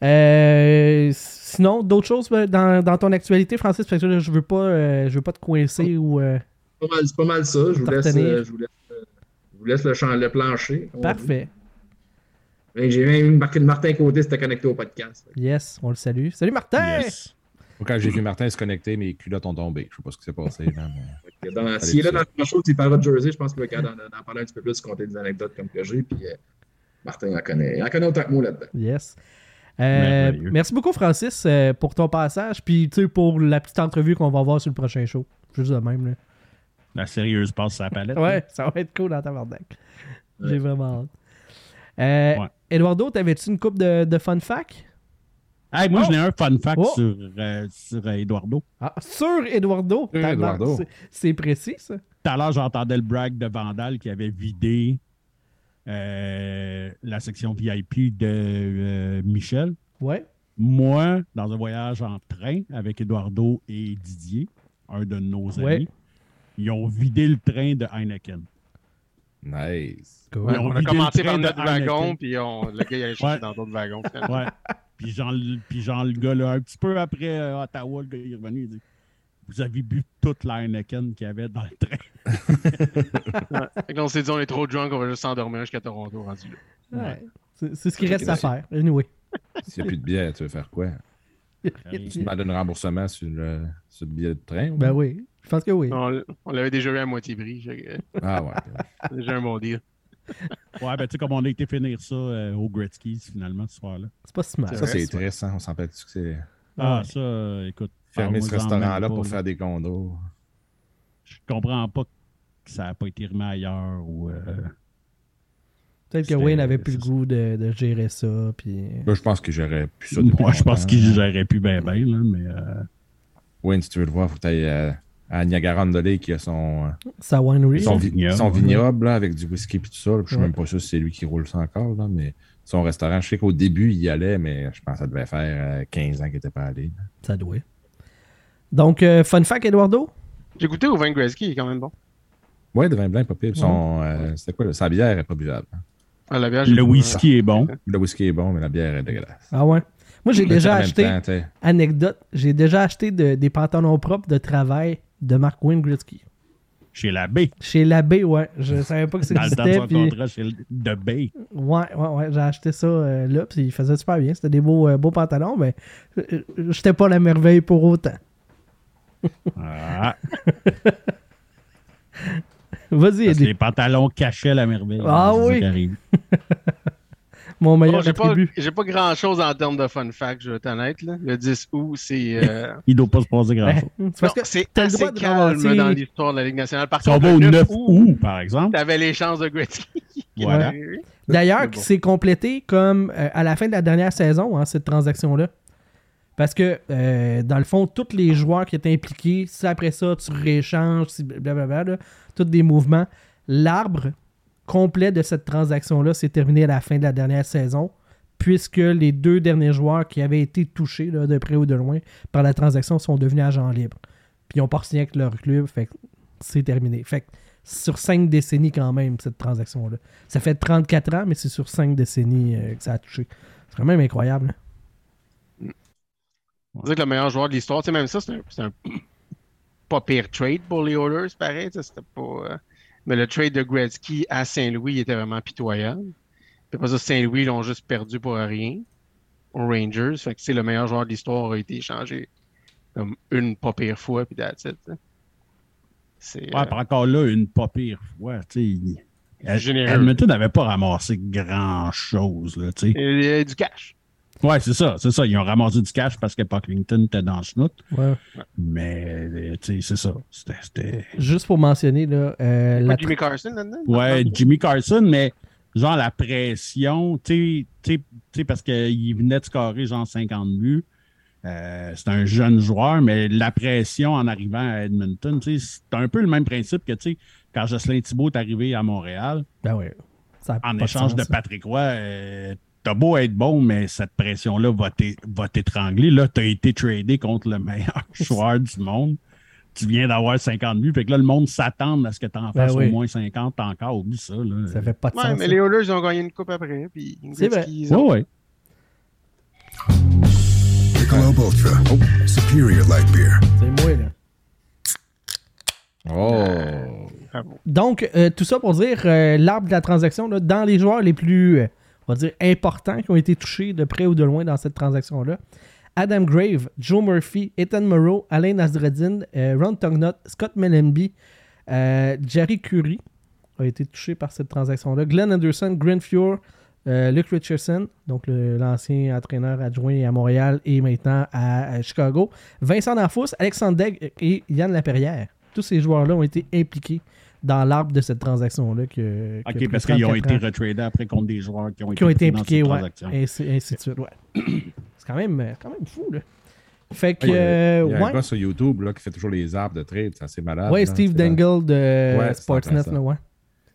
Euh, sinon, d'autres choses euh, dans, dans ton actualité, Francis, parce que là, je veux pas, euh, je veux pas te coincer ou. euh, C'est pas mal, c'est pas mal ça. Je vous laisse, retenir. je vous laisse, je vous laisse le, champ, le plancher. Parfait. J'ai même marqué de Martin Côté, c'était connecté au podcast. Yes, on le salue. Salut Martin! Yes. Quand j'ai vu Martin se connecter, mes culottes ont tombé. Je sais pas ce qui s'est passé. Mais... *laughs* S'il est là dans le show, s'il parlera de Jersey, je pense qu'il va d'en parler un petit peu plus, compter des anecdotes comme que j'ai. Puis euh, Martin en connaît, il en connaît autant que moi là-dedans. Yes. Euh, merci beaucoup, Francis, euh, pour ton passage. Puis, tu sais, pour la petite entrevue qu'on va avoir sur le prochain show. Juste de même. Là. La sérieuse passe sa palette. Ouais, ça va être cool dans ta. J'ai Ouais. vraiment hâte. Euh, Ouais. Eduardo, t'avais-tu une coupe de, de fun fact? Hey, moi, Oh! j'en ai un fun fact Oh! sur, euh, sur Eduardo. Ah, sur Eduardo? Sur Eduardo. c'est- C'est précis, ça. Tout à l'heure, j'entendais le brag de Vandal qui avait vidé euh, la section VIP de euh, Michel. Ouais. Moi, dans un voyage en train avec Eduardo et Didier, un de nos amis, Ouais. ils ont vidé le train de Heineken. Nice. Cool. Ouais, On a vidé commencé le train par de notre wagon, Heineken. puis on, le gars il allait chercher Ouais. dans d'autres wagons. Ouais. puis, genre, le- puis genre, le gars, là, un petit peu après euh, Ottawa, le gars il est revenu, il dit Vous avez bu toute la Heineken qu'il y avait dans le train. *laughs* Fait on s'est dit, on est trop drunk, on va juste s'endormir jusqu'à Toronto rendu là. Ouais. C'est ce qui reste à faire. Anyway. S'il n'y a plus de billets, tu veux faire quoi? Tu demandes un remboursement sur le, sur le billet de train? ou- Ben oui. Je pense que oui. On, on l'avait déjà eu à moitié prix. Ah ouais. *laughs* c'est déjà un bon deal. Ouais, ben tu sais, comme on a été finir ça euh, au Gretzky's finalement ce soir-là. C'est pas si mal. Ça, c'est hein. On s'en rappelle-tu que c'est Ah, Ouais. ça, euh, écoute. fermer ce restaurant-là pour faire des condos? Je comprends pas que ça n'a pas été remis ailleurs ou. euh, Peut-être que Wayne avait plus le goût de, de gérer ça. Puis... Là, je pense que j'aurais pu ça Moi, je pense qu'il gérait plus bien, bien, là, mais. euh, Wayne, si tu veux le voir, faut que tu ailles à Niagara on Lake qui a son, euh, Sa winery. son, vignoble, son ouais. vignoble là, avec du whisky et tout ça. là. Je suis Ouais. même pas sûr si c'est lui qui roule ça encore, là, mais son restaurant, je sais qu'au début, il y allait, mais je pense que ça devait faire euh, 15 ans qu'il n'était pas allé. Ça doit. Donc, euh, fun fact, Eduardo? J'ai goûté au vin Gretzky, il est quand même bon. Ouais, de vin blanc, pas pire. Son, euh, C'était quoi? là? Sa bière est pas buvable. Ah, la bière, Le whisky est bon. Le whisky est bon, mais la bière est dégueulasse. Ah ouais? Moi, j'ai Mais déjà acheté, temps, anecdote, j'ai déjà acheté de- des pantalons propres de travail de Mark Wayne Gretzky. Chez la baie. Chez l'abbé, ouais. Je savais pas que ça Dans le temps de son Puis... contrat chez de. Ouais, ouais, ouais. J'ai acheté ça euh, là, puis il faisait super bien. C'était des beaux, euh, beaux pantalons, mais euh, j'étais pas la merveille pour autant. Ah, *laughs* Vas-y, parce que les pantalons cachaient la merveille. Ah oui. *laughs* Mon meilleur j'ai pas, attribut. j'ai pas grand chose en termes de fun fact, je vais être honnête. Là. Le 10 août, c'est. euh, *laughs* Il doit pas se passer grand Ouais. chose. C'est parce que c'est assez droit de calme ramasser- dans l'histoire de la Ligue nationale. Par Si on contre, le au 9 9 août, août, par exemple, t'avais les chances de Gretzky. *laughs* Voilà. D'ailleurs, qui s'est complété comme euh, à la fin de la dernière saison, hein, cette transaction-là. Parce que, euh, dans le fond, tous les joueurs qui étaient impliqués, si après ça, tu rééchanges, si blablabla, là, tous des mouvements, l'arbre complet de cette transaction-là s'est terminé à la fin de la dernière saison, puisque les deux derniers joueurs qui avaient été touchés, de près ou de loin, par la transaction sont devenus agents libres. Puis ils n'ont pas signé avec leur club, c'est terminé. Fait sur cinq décennies quand même, cette transaction-là. Ça fait 34 ans, mais c'est sur 5 décennies euh, que ça a touché. C'est quand même incroyable. hein. On dirait que le meilleur joueur de l'histoire, tu même ça, c'est un, pas pire trade pour les Oilers, pareil. C'était pas. euh, Mais le trade de Gretzky à Saint-Louis était vraiment pitoyable. Puis après ça, Saint-Louis l'ont juste perdu pour rien aux Rangers. Fait que c'est le meilleur joueur de l'histoire a été échangé comme une pas pire fois, puis that's it, sais. C'est. Ouais, euh, encore là, une pas pire fois. Généreux. Edmonton n'avait pas ramassé grand-chose. là, tu sais. Il y a du cash. Ouais, c'est ça, c'est ça. Ils ont ramassé du cash parce que Pocklington était dans le snout. Ouais. Mais, euh, tu sais, c'est ça. C'était-. Juste pour mentionner, là, euh, la, Jimmy Carson là-dedans? Ouais, Jimmy Carson, mais genre la pression, tu sais- parce qu'il venait de scorer genre 50 buts. Euh, c'est un jeune joueur, mais la pression en arrivant à Edmonton, tu sais, c'est un peu le même principe que tu sais, quand Jocelyn Thibault est arrivé à Montréal, Ben. Ça a en échange sens, de ça. Patrick Roy, euh, t'as beau être bon, mais cette pression-là va t'é- va t'étrangler. Là, t'as été tradé contre le meilleur *laughs* joueur du monde. Tu viens d'avoir 50 buts. Fait que là, le monde s'attend à ce que tu en Ben fasses oui. au moins 50 encore. Oublie ça. Là. Ça fait pas de Ouais, sens. mais ça. les Oilers, ils ont gagné une coupe après. Puis C'est vrai. Ouais, ouais. Michelob Ultra. Superior light beer. C'est moi, là. Oh! Donc, euh, tout ça pour dire euh, l'arbre de la transaction, là, dans les joueurs les plus, euh, on va dire, importants qui ont été touchés de près ou de loin dans cette transaction-là, Adam Grave, Joe Murphy, Ethan Moreau, Alain Nasreddin, euh, Ron Tugnut, Scott Mellenby, euh, Jerry Curry a été touché par cette transaction-là, Glenn Anderson, Grant Fuhr, euh, Luke Richardson, donc l'ancien entraîneur adjoint à Montréal et maintenant à, à Chicago, Vincent Danfous, Alexandre Degg et Yann Laperrière. Tous ces joueurs-là ont été impliqués dans l'arbre de cette transaction-là. Que, qui a OK, parce qu'ils ont 34 été retradés après contre des joueurs qui ont qui ont été impliqués, cette ouais. transaction. Ainsi, ainsi de suite, ouais. *clears throat* C'est quand même, euh, quand même fou, là. Fait que, Il y a, euh, il y a un ouais. gars sur YouTube là, qui fait toujours les arbres de trade, c'est assez malade. Ouais, là. Steve Dangle de Ouais, Sportsnet, ouais.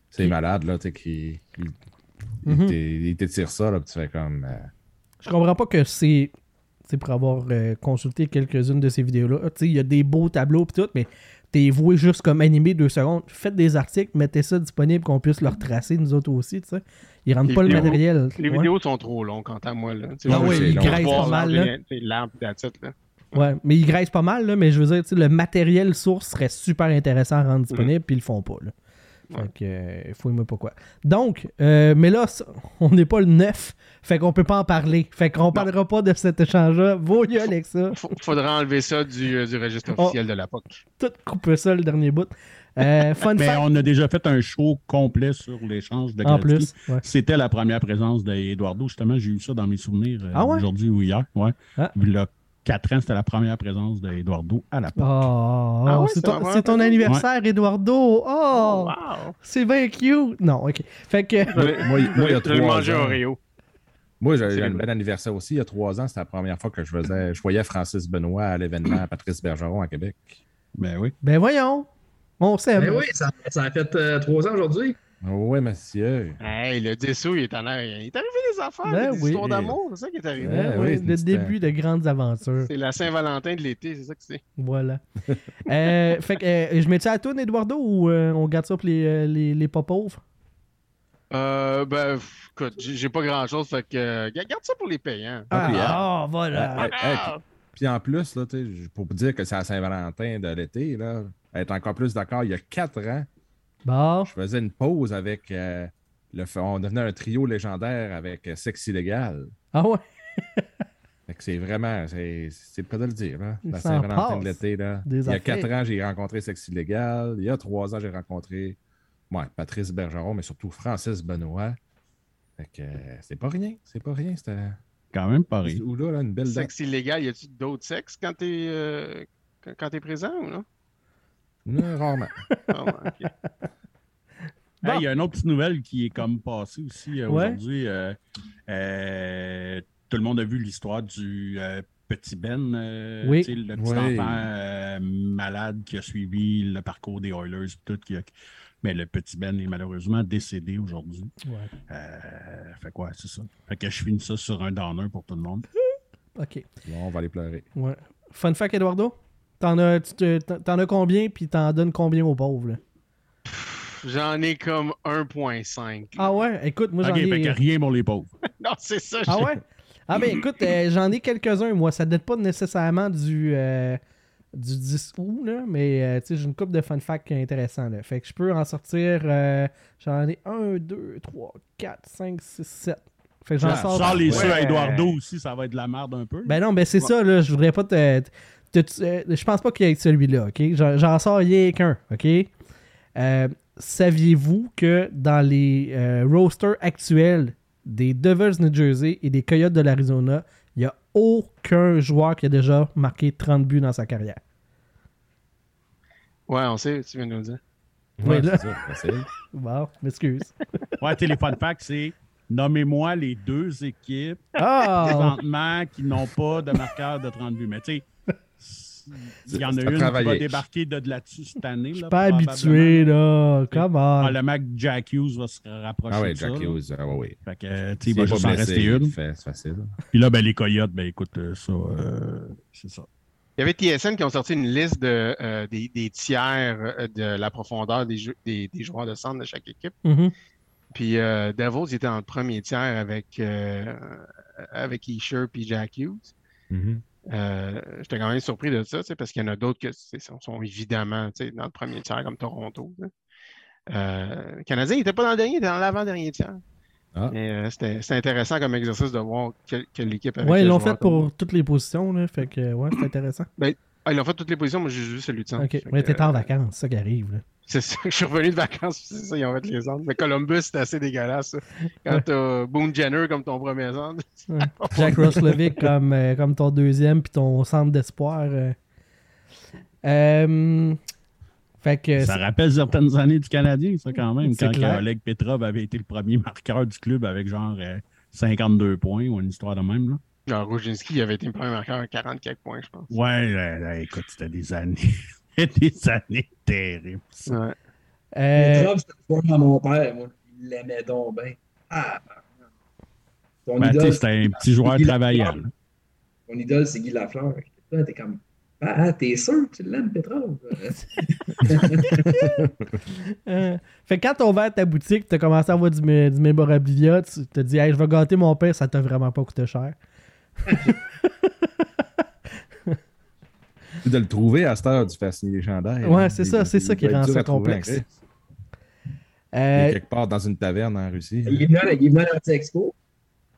C'est malade, là, tu sais, qui. Il, il t'é- il t'étire ça, là, puis tu fais comme. euh, Je comprends pas que c'est. Tu sais, pour avoir euh, consulté quelques-unes de ces vidéos-là, tu sais, il y a des beaux tableaux pis tout, mais t'es voué juste comme animé deux secondes. Faites des articles, mettez ça disponible qu'on puisse le retracer, nous autres aussi, tu sais. Ils rendent Les pas le matériel. Les Ouais. vidéos sont trop longues, quant à moi. Là. Ah ils graissent pas mal, là. C'est l'arbre, là. Ouais, mais ils graissent pas mal, là, mais je veux dire, tu sais, le matériel source serait super intéressant à rendre disponible, puis ils le font pas. Là. Fait que, euh, fouille-moi pas quoi. Donc, euh, mais là, ça- *laughs* on n'est pas le 9, fait qu'on peut pas en parler. Fait qu'on parlera pas de cet échange-là. Vos gueules avec ça. Faudra enlever ça du, euh, du registre Oh. officiel de la POC. Tout couper ça, le dernier bout. Euh, fun Mais fact, on a déjà fait un show complet sur l'échange de en Gretzky. plus. ouais. C'était la première présence d'Eduardo. Justement, j'ai eu ça dans mes souvenirs euh, Ah ouais? aujourd'hui ou hier. Ouais. Ah. Il y a quatre ans, c'était la première présence d'Eduardo à la Oh, porte. Ah ouais, c'est c'est ton, anniversaire, Eduardo. Oh, wow! c'est bien cute. Non, ok. Fait que. Moi, il- moi, il y a trois ans. Oreo. Moi, j'ai un bel anniversaire aussi. Il y a trois ans, c'était la première fois que je faisais. Je voyais Francis Benoît à l'événement à Patrice Bergeron à Québec. Ben oui. Ben voyons. On s'aime. Ben oui, ça, ça a fait euh, trois ans aujourd'hui. Oui, monsieur. Hey, le 10 août, il est en arrière. Il est arrivé des affaires, Ben des oui. histoires d'amour, c'est ça qui est arrivé. Oui, c'est le début de grandes aventures. C'est la Saint-Valentin de l'été, c'est ça que c'est. Voilà. *laughs* Euh, fait que euh, je mets ça à toi, Eduardo, ou euh, on garde ça pour les, euh, les, les pas pauvres? Euh, ben, écoute, j'ai pas grand-chose, fait que euh, garde ça pour les payants. Ah, puis, Ah, voilà. Hey, puis- Puis en plus, là, pour vous dire que c'est à Saint-Valentin de l'été, là, être encore plus d'accord, il y a quatre ans, Bon. je faisais une pause avec. euh, le, on devenait un trio légendaire avec euh, Sexe illégal. Ah ouais? *laughs* Fait que c'est vraiment, c'est c'est pas de le dire. Il La Saint-Valentin de l'été, il y a quatre ans, j'ai rencontré Sexe illégal. Il y a trois ans, j'ai rencontré ouais, Patrice Bergeron, mais surtout Francis Benoît. Fait que euh, c'est pas rien, c'est pas rien. C'était. Quand même pas rien. Ou là, là, une belle. Sexe illégal, y a-tu d'autres sexes quand t'es euh, quand, quand t'es présent ou non? Non, rarement. *laughs* Ah. Hey, Il y a une autre petite nouvelle qui est comme passée aussi euh, Ouais. aujourd'hui. Euh, euh, tout le monde a vu l'histoire du euh, petit Ben, euh, Oui. le petit Oui. enfant euh, malade qui a suivi le parcours des Oilers. Tout, qui a- Mais le petit Ben est malheureusement décédé aujourd'hui. Ouais. Euh, fait quoi, c'est ça. Fait que je finis ça sur un downer pour tout le monde. *laughs* Ok. Bon, on va aller pleurer. Ouais. Fun fact, Eduardo? T'en as, t'en- as combien, puis t'en donnes combien aux pauvres? là? J'en ai comme 1.5. Ah ouais? Écoute, moi j'en ok, fait ai. que rien pour les pauvres. *laughs* Non, c'est ça. Ah ouais? Ah ben écoute, euh, j'en ai quelques-uns, moi. Ça date pas nécessairement du, euh, du 10 août, là, mais euh, tu sais, j'ai une coupe de fun fact intéressant. Là. Fait que je peux en sortir. euh, j'en ai 1, 2, 3, 4, 5, 6, 7. Fait que j'en Ah, sors. Sors les Ouais. ceux à Eduardo aussi, ça va être de la merde un peu. Ben non, ben c'est ça, là. Je voudrais pas te. Euh, je pense pas qu'il y ait celui-là, ok? J'en, sors rien qu'un, ok? Euh, saviez-vous que dans les euh, rosters actuels des Devils New Jersey et des Coyotes de l'Arizona, il n'y a aucun joueur qui a déjà marqué 30 buts dans sa carrière? Ouais, on sait, tu viens de nous le dire. Ouais, là. c'est ça. *laughs* Bon, m'excuse. *laughs* Ouais, fun facts, c'est nommez-moi les deux équipes Ah! présentement qui n'ont pas de marqueur de 30 buts. Mais tu sais, il y en a une qui va débarquer de, de là-dessus cette année. Je suis pas habitué, là. Comment? Probablement que Jack Hughes va se rapprocher Ah ça. Jack. Hughes, ah ouais, oui. Fait que, tu il va est juste en rester il une. C'est facile. Puis là, ben, les Coyotes, ben écoute, euh, ça, euh, c'est ça. Il y avait TSN qui ont sorti une liste de, euh, des, des tiers de la profondeur des, jeux- des, des joueurs de centre de chaque équipe. Mhm. Puis euh, Devils était en premier tiers avec, euh, avec Isher puis Jack Hughes. Mhm. Euh, J'étais quand même surpris de ça, parce qu'il y en a d'autres qui sont, sont évidemment dans le premier tiers, comme Toronto. Euh, le Canadien, il n'était pas dans le dernier, il était dans l'avant-dernier tiers. Ah. Mais euh, c'était intéressant comme exercice de voir que, que l'équipe avait. Ouais, ils l'ont fait pour toutes les positions, là. Fait que, ouais, c'est intéressant. Ah, ils l'ont fait toutes les positions, moi j'ai juste celui de centre. Ok, que, t'es en euh, vacances, c'est ça qui arrive, là. C'est ça, je suis revenu de vacances, c'est ça, ils ont fait les centres. Mais Columbus, c'était assez dégueulasse. ça. Quand t'as Boone Jenner comme ton premier centre. Ouais. *laughs* Jack Roslovic comme, euh, comme ton deuxième, puis ton centre d'espoir. euh. Euh, fait que. Ça rappelle certaines années du Canadien, ça, quand même. C'est Quand clair. Oleg Petrov avait été le premier marqueur du club avec genre euh, 52 points ou une histoire de même. Là. Genre, Roginski avait été le premier marqueur à 40 quelques points, je pense. Ouais, écoute, c'était des années. *laughs* des années terribles. ça. Ouais. euh, Petrov, c'était le joueur à mon père, moi. Il l'aimait donc bien. Ah, ton Ben, idole, c'était un petit joueur travaillant. Ton idole, c'est Guy Lafleur. T'es comme. Ah, t'es sûr que tu l'aimes, Petrov? *laughs* euh, fait que quand t'as ouvert ta boutique, t'as commencé à avoir du, du mémorabilia, tu t'as dit, hey, je vais gâter mon père, ça t'a vraiment pas coûté cher. *laughs* Puis de le trouver à cette heure du fasciner les chandails. Ouais, hein, c'est il- ça, c'est il ça qui rend ça complexe. Il Euh, est quelque part dans une taverne en Russie. il est venu à, il l'Anti-Expo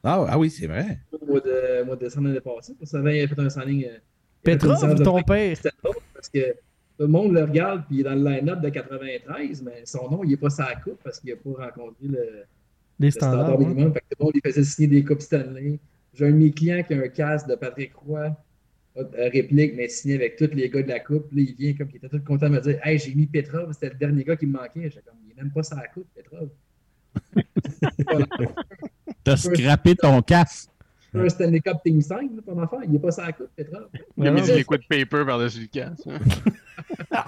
Ah, ah oui, c'est vrai. au mois de, au mois de décembre l'année passée. Pour ça, il a fait un signing. euh, il Petrov, ton père? Parce que tout le monde le regarde puis il est dans le line-up de 93, mais son nom, il n'est pas sa coupe parce qu'il n'a pas rencontré le, Les le standard minimum. Fait que tout le monde lui faisait signer des coupes Stanley. J'ai un de mes clients qui a un casque de Patrick Roy, euh, réplique, mais signé avec tous les gars de la coupe. Là, il vient comme il était tout content de me dire Hey, j'ai mis Petrov, c'était le dernier gars qui me manquait. J'étais comme, il n'est même pas sa coupe, Petrov. *laughs* T'as scrappé ton casque. un Stanley Cup Team 5, là, ton affaire. Il n'est pas sa coupe, Petrov. Il a mis du liquid paper par-dessus le casque. hein. *laughs*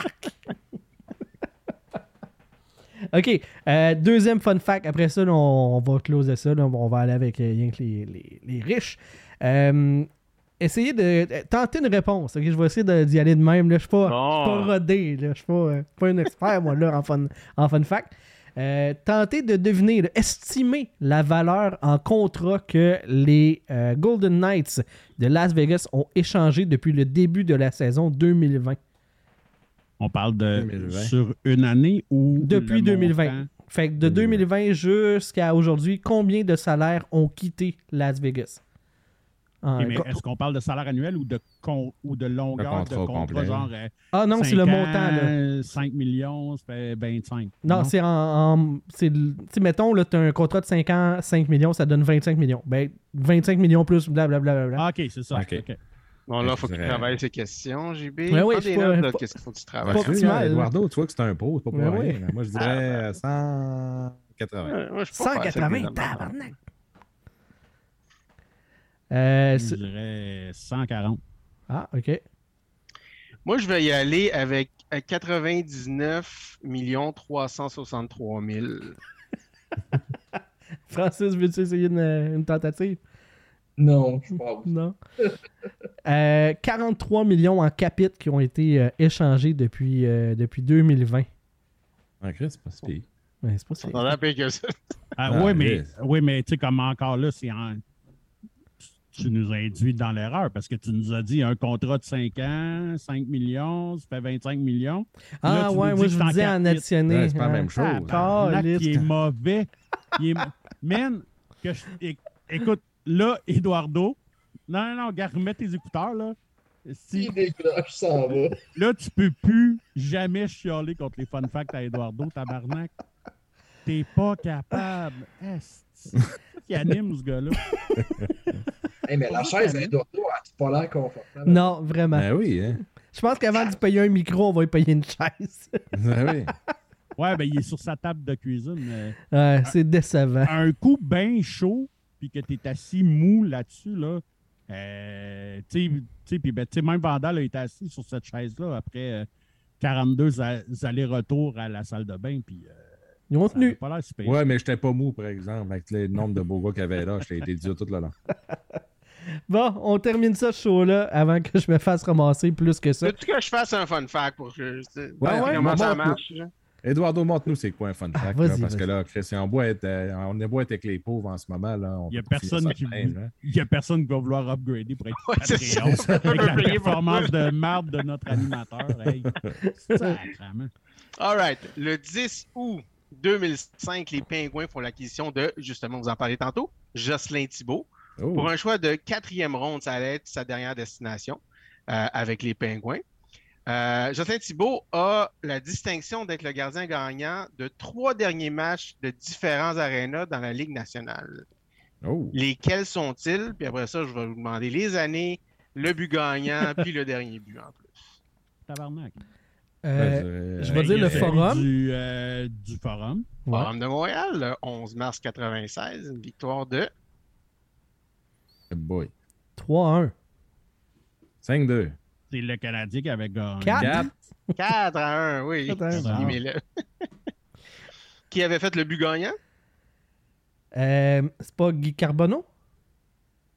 OK. euh, deuxième fun fact. Après ça, là, on, va closer ça. là. on va aller avec euh, rien que les, les- les riches. Euh, essayez de euh, tenter une réponse. ok? Je vais essayer de- d'y aller de même. là. Je ne suis pas, rodé. là. Je ne suis pas, euh, pas un expert, moi, là, en fun, en fun fact. Euh, tentez de deviner, là, estimer la valeur en contrat que les euh, Golden Knights de Las Vegas ont échangé depuis le début de la saison 2020. On parle de 2020. sur une année ou. Depuis le 2020. montant? Fait que de 2020 jusqu'à aujourd'hui, combien de salaires ont quitté Las Vegas? Mais co- est-ce qu'on parle de salaire annuel ou de, con- ou de longueur contrat de contrat? complet. Genre, euh, ah non, c'est le ans, montant. Là. 5 millions, ça fait 25. Non, c'est en. en- c'est tu mettons, là, tu as un contrat de 5 ans, 5 millions, ça donne 25 millions. Ben, 25 millions plus, blablabla. Ah, ok, c'est ça. Ok. ok. Bon, là, il faut Je qu'il dirais- travaille ses questions, JB. Ouais, Prends je pas- là, pas- Qu'est-ce qu'il faut que tu Ouais, travailles? Pas tu Eduardo, tu vois que c'est un pro, c'est pas pour rien. Moi, je dirais 180. Ouais, moi, je suis pas passé 180, des notes. tabarnak. Euh, Je c'est- dirais 140. ah, ok. Moi, je vais y aller avec euh, 99 363 000. Francis, veux-tu essayer une, une tentative? Non, je pense. *laughs* Non. Euh, 43 millions en capit qui ont été euh, échangés depuis, euh, depuis 2020. En Christ, c'est pas si pire. Ouais, c'est pas si- On en a payé que ça. Ah, Ah, oui, mais, oui, mais tu sais, comme encore là, c'est en. Tu nous as induit dans l'erreur parce que tu nous as dit un contrat de 5 ans, 5 millions, ça fait 25 millions. Là, Ah tu ouais, moi je vous disais en additionné. Ouais, c'est pas la hein. même chose. Ah, il est mauvais. Il est... Man, que je- écoute, là, Eduardo, non, non, non, regarde, remets tes écouteurs, là. Si, Il décroche, s'en va. là, tu peux plus jamais chialer contre les fun facts à Eduardo, tabarnak. T'es pas capable. Est-ce *laughs* qui anime, ce gars-là? *laughs* Hey, mais la chaise, elle doit pas l'air confortable. Non, vraiment. Ben oui, hein. Je pense qu'avant de payer un micro, on va lui payer une chaise. *laughs* Ben oui. Ouais, ben il est sur sa table de cuisine. Ouais, c'est décevant. un coup bien chaud, puis que tu es assis mou là-dessus, là. euh, tu sais- tu sais, puis ben, tu sais, même Vandal a été assis sur cette chaise-là après euh, 42 a- allers-retours à la salle de bain, puis euh, Ils ont tenu. pas l'air super. Ouais, mais j'étais pas mou, par exemple, avec le nombre de beaux gars qu'il y avait là. J'étais idiot tout le long. *laughs* Bon, on termine ça, ce show-là, avant que je me fasse ramasser plus que ça. Veux-tu que je fasse un fun fact pour que je Ouais, ouais, comment ça marche? Eduardo, montre-nous c'est quoi un fun fact. là, parce que là, Christian Bois, euh, on est beau être avec les pauvres en ce moment. Là, on Il y a personne qui même, hein. Il y a personne qui va vouloir upgrader pour être Ouais, c'est ça. Patreon. Avec la performance de marde de notre animateur. Hey. *laughs* All right. Le 10 août 2005, les Pingouins font l'acquisition de, justement, vous en parlez tantôt, Jocelyn Thibault. Oh. Pour un choix de quatrième ronde, ça allait être sa dernière destination euh, avec les Pingouins. Euh, Jocelyn Thibault a la distinction d'être le gardien gagnant de trois derniers matchs de différents arénas dans la Ligue nationale. Oh. Lesquels sont-ils? Puis après ça, je vais vous demander les années, le but gagnant, *laughs* puis le dernier but en plus. Tabarnak. Euh, Ben, je euh, vais dire le forum. Du, euh, du forum. ouais. Forum de Montréal, le 11 mars 96, une victoire de boy. 3-1. 5-2. C'est le Canadien qui avait gagné. Quatre. 4. 4 à 1, oui. Quatre à un. Suivez-le. *laughs* Qui avait fait le but gagnant? Euh, c'est pas Guy Carbonneau?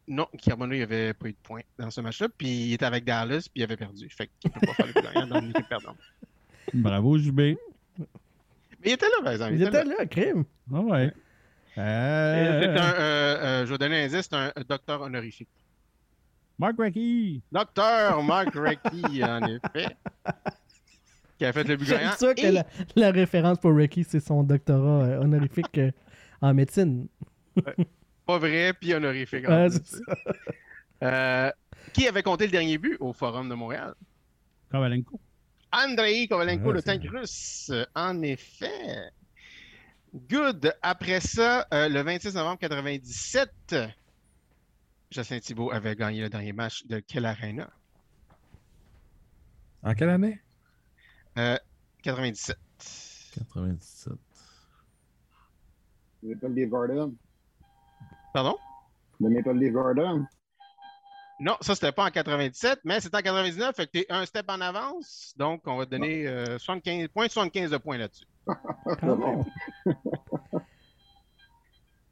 Non, Carbonneau, il avait pas eu de points dans ce match-là, puis il était avec Dallas, puis il avait perdu. Fait qu'il peut pas faire le but gagnant dans l'équipe perdante. Bravo, JB. Mais il était là, par exemple. Il était là, crime. Ah ouais. Euh, Euh, C'est un, euh, euh, je vais donner un indice, c'est un docteur honorifique. Mark Recchi. Docteur Mark Recchi, en effet, qui a fait le but gagnant. ça que Et- la, la référence pour Ricky, c'est son doctorat euh, honorifique euh, en médecine. Pas vrai, puis honorifique. en Ouais, plus. c'est ça. Euh, qui avait compté le dernier but au Forum de Montréal? Kovalenko. Andrei Kovalenko, Ouais, le tank russe. En effet. Good. Après ça, euh, le 26 novembre 97, Jocelyn Thibault avait gagné le dernier match de quelle arena? En quelle année? Euh, 97. 97. Le Maple Leaf Garden. Pardon? Le Maple Leaf Garden? Non, ça, c'était pas en 97, mais c'était en 99, fait que t'es un step en avance. Donc, on va te donner euh, 75 points, 75 de points là-dessus. *laughs* C'est bon. *laughs*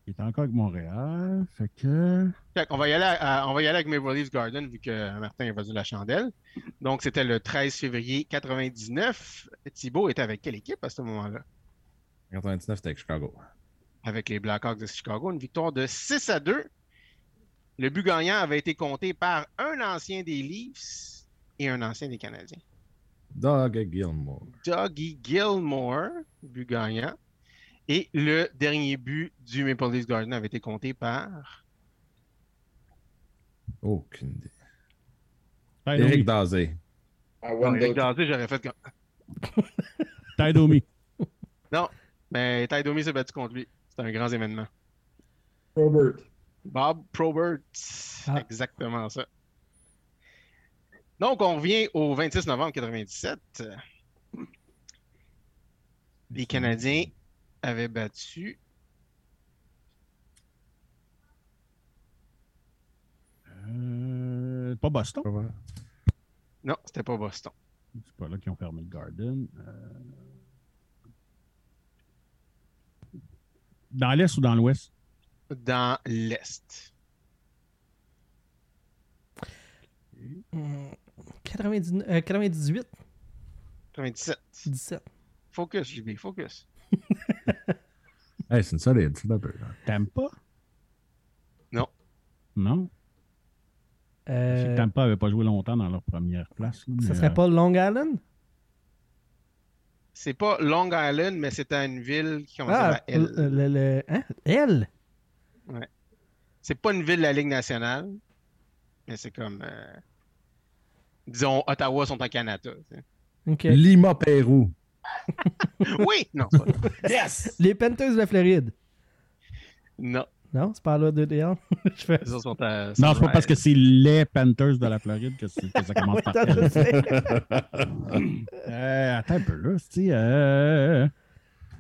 Il est encore avec Montréal. Fait que. Fait qu'on va y aller, à- on va y aller avec Maple Leafs Garden vu que Martin a vendu la chandelle. Donc, c'était le 13 février 99. Thibault était avec quelle équipe à ce moment-là? 99, c'était avec Chicago. Avec les Blackhawks de Chicago. Une victoire de 6 à 2. Le but gagnant avait été compté par un ancien des Leafs et un ancien des Canadiens. Doug Gilmore. Dougie Gilmore, but gagnant. Et le dernier but du Maple Leafs Garden avait été compté par Aucune idée. Eric. Dazé. Non, Eric Wendell. Dazé, j'aurais fait comme. Ty Domi. Mais Ty Domi s'est battu contre lui. C'était un grand événement. Robert. Bob Probert. Ah. Exactement ça. Donc, on revient au 26 novembre 97. Les Canadiens avaient battu. Euh, pas Boston. Non, c'était pas Boston. C'est pas là qu'ils ont fermé le Garden. Euh, Dans l'Est ou dans l'Ouest? Dans l'Est. Hum, 99, euh, 98, 97. 17. Focus, JB, focus. *laughs* Hey, c'est une solide, c'est un peu. là. T'aimes pas? Non. Non? Je sais que Euh, Tampa n'avait pas joué longtemps dans leur première place. ça mais, serait euh, pas Long Island? C'est pas Long Island, mais c'était une ville qui commençait à Ah, L. le, le- le- hein? L? C'est pas une ville de la Ligue nationale, mais c'est comme. euh, disons, Ottawa sont en Canada. tu sais. OK. Lima, Pérou. *laughs* oui! Non, pas. Yes! Les Panthers de la Floride. Non. Non, c'est pas là de DL. *laughs* Je fais sont à. Non, c'est pas parce que c'est les Panthers de la Floride que, c'est- que ça commence par L. sais. *laughs* Euh, attends un peu là, tu sais. Euh...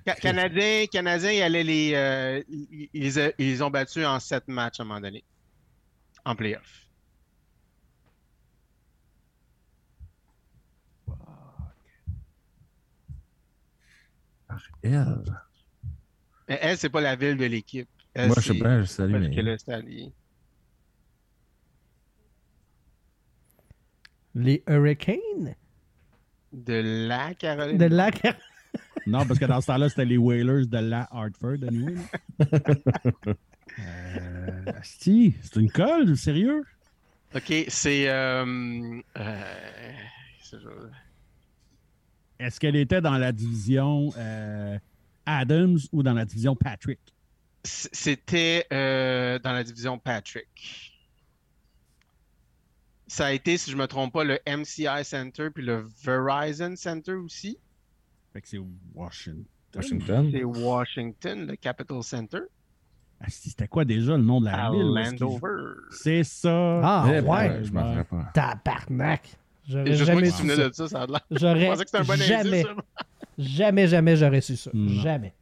Ca- Canadiens, Canadiens, ils, allaient les, euh, ils, ont battus en sept matchs à un moment donné. En playoff. Elle. Mais elle, c'est pas la ville de l'équipe. Elle, Moi, je sais c'est pas, je salue, parce mais. que le stade est- Les Hurricanes? De la Caroline. de la *laughs* Non, parce que dans ce temps-là, c'était les Whalers de la Hartford, anyway. là. euh, asti, c'est une colle, sérieux? OK, c'est... Euh, euh, c'est- Est-ce qu'elle était dans la division euh, Adams ou dans la division Patrick? C'était euh, dans la division Patrick. Ça a été, si je me trompe pas, le MCI Center puis le Verizon Center aussi. Fait que c'est Washington. Washington. C'est Washington, le Capital Center. Asti, c'était quoi déjà le nom de la À ville? Landover. C'est ça. Ah, Eh ben, ouais. Je m'en rappelle pas. Tabarnak. J'aurais jamais su me souvenais ça. de ça, ça a l'air. Je J'aurais pensais que c'était un bon jamais, jamais, jamais j'aurais su ça. Non. Jamais.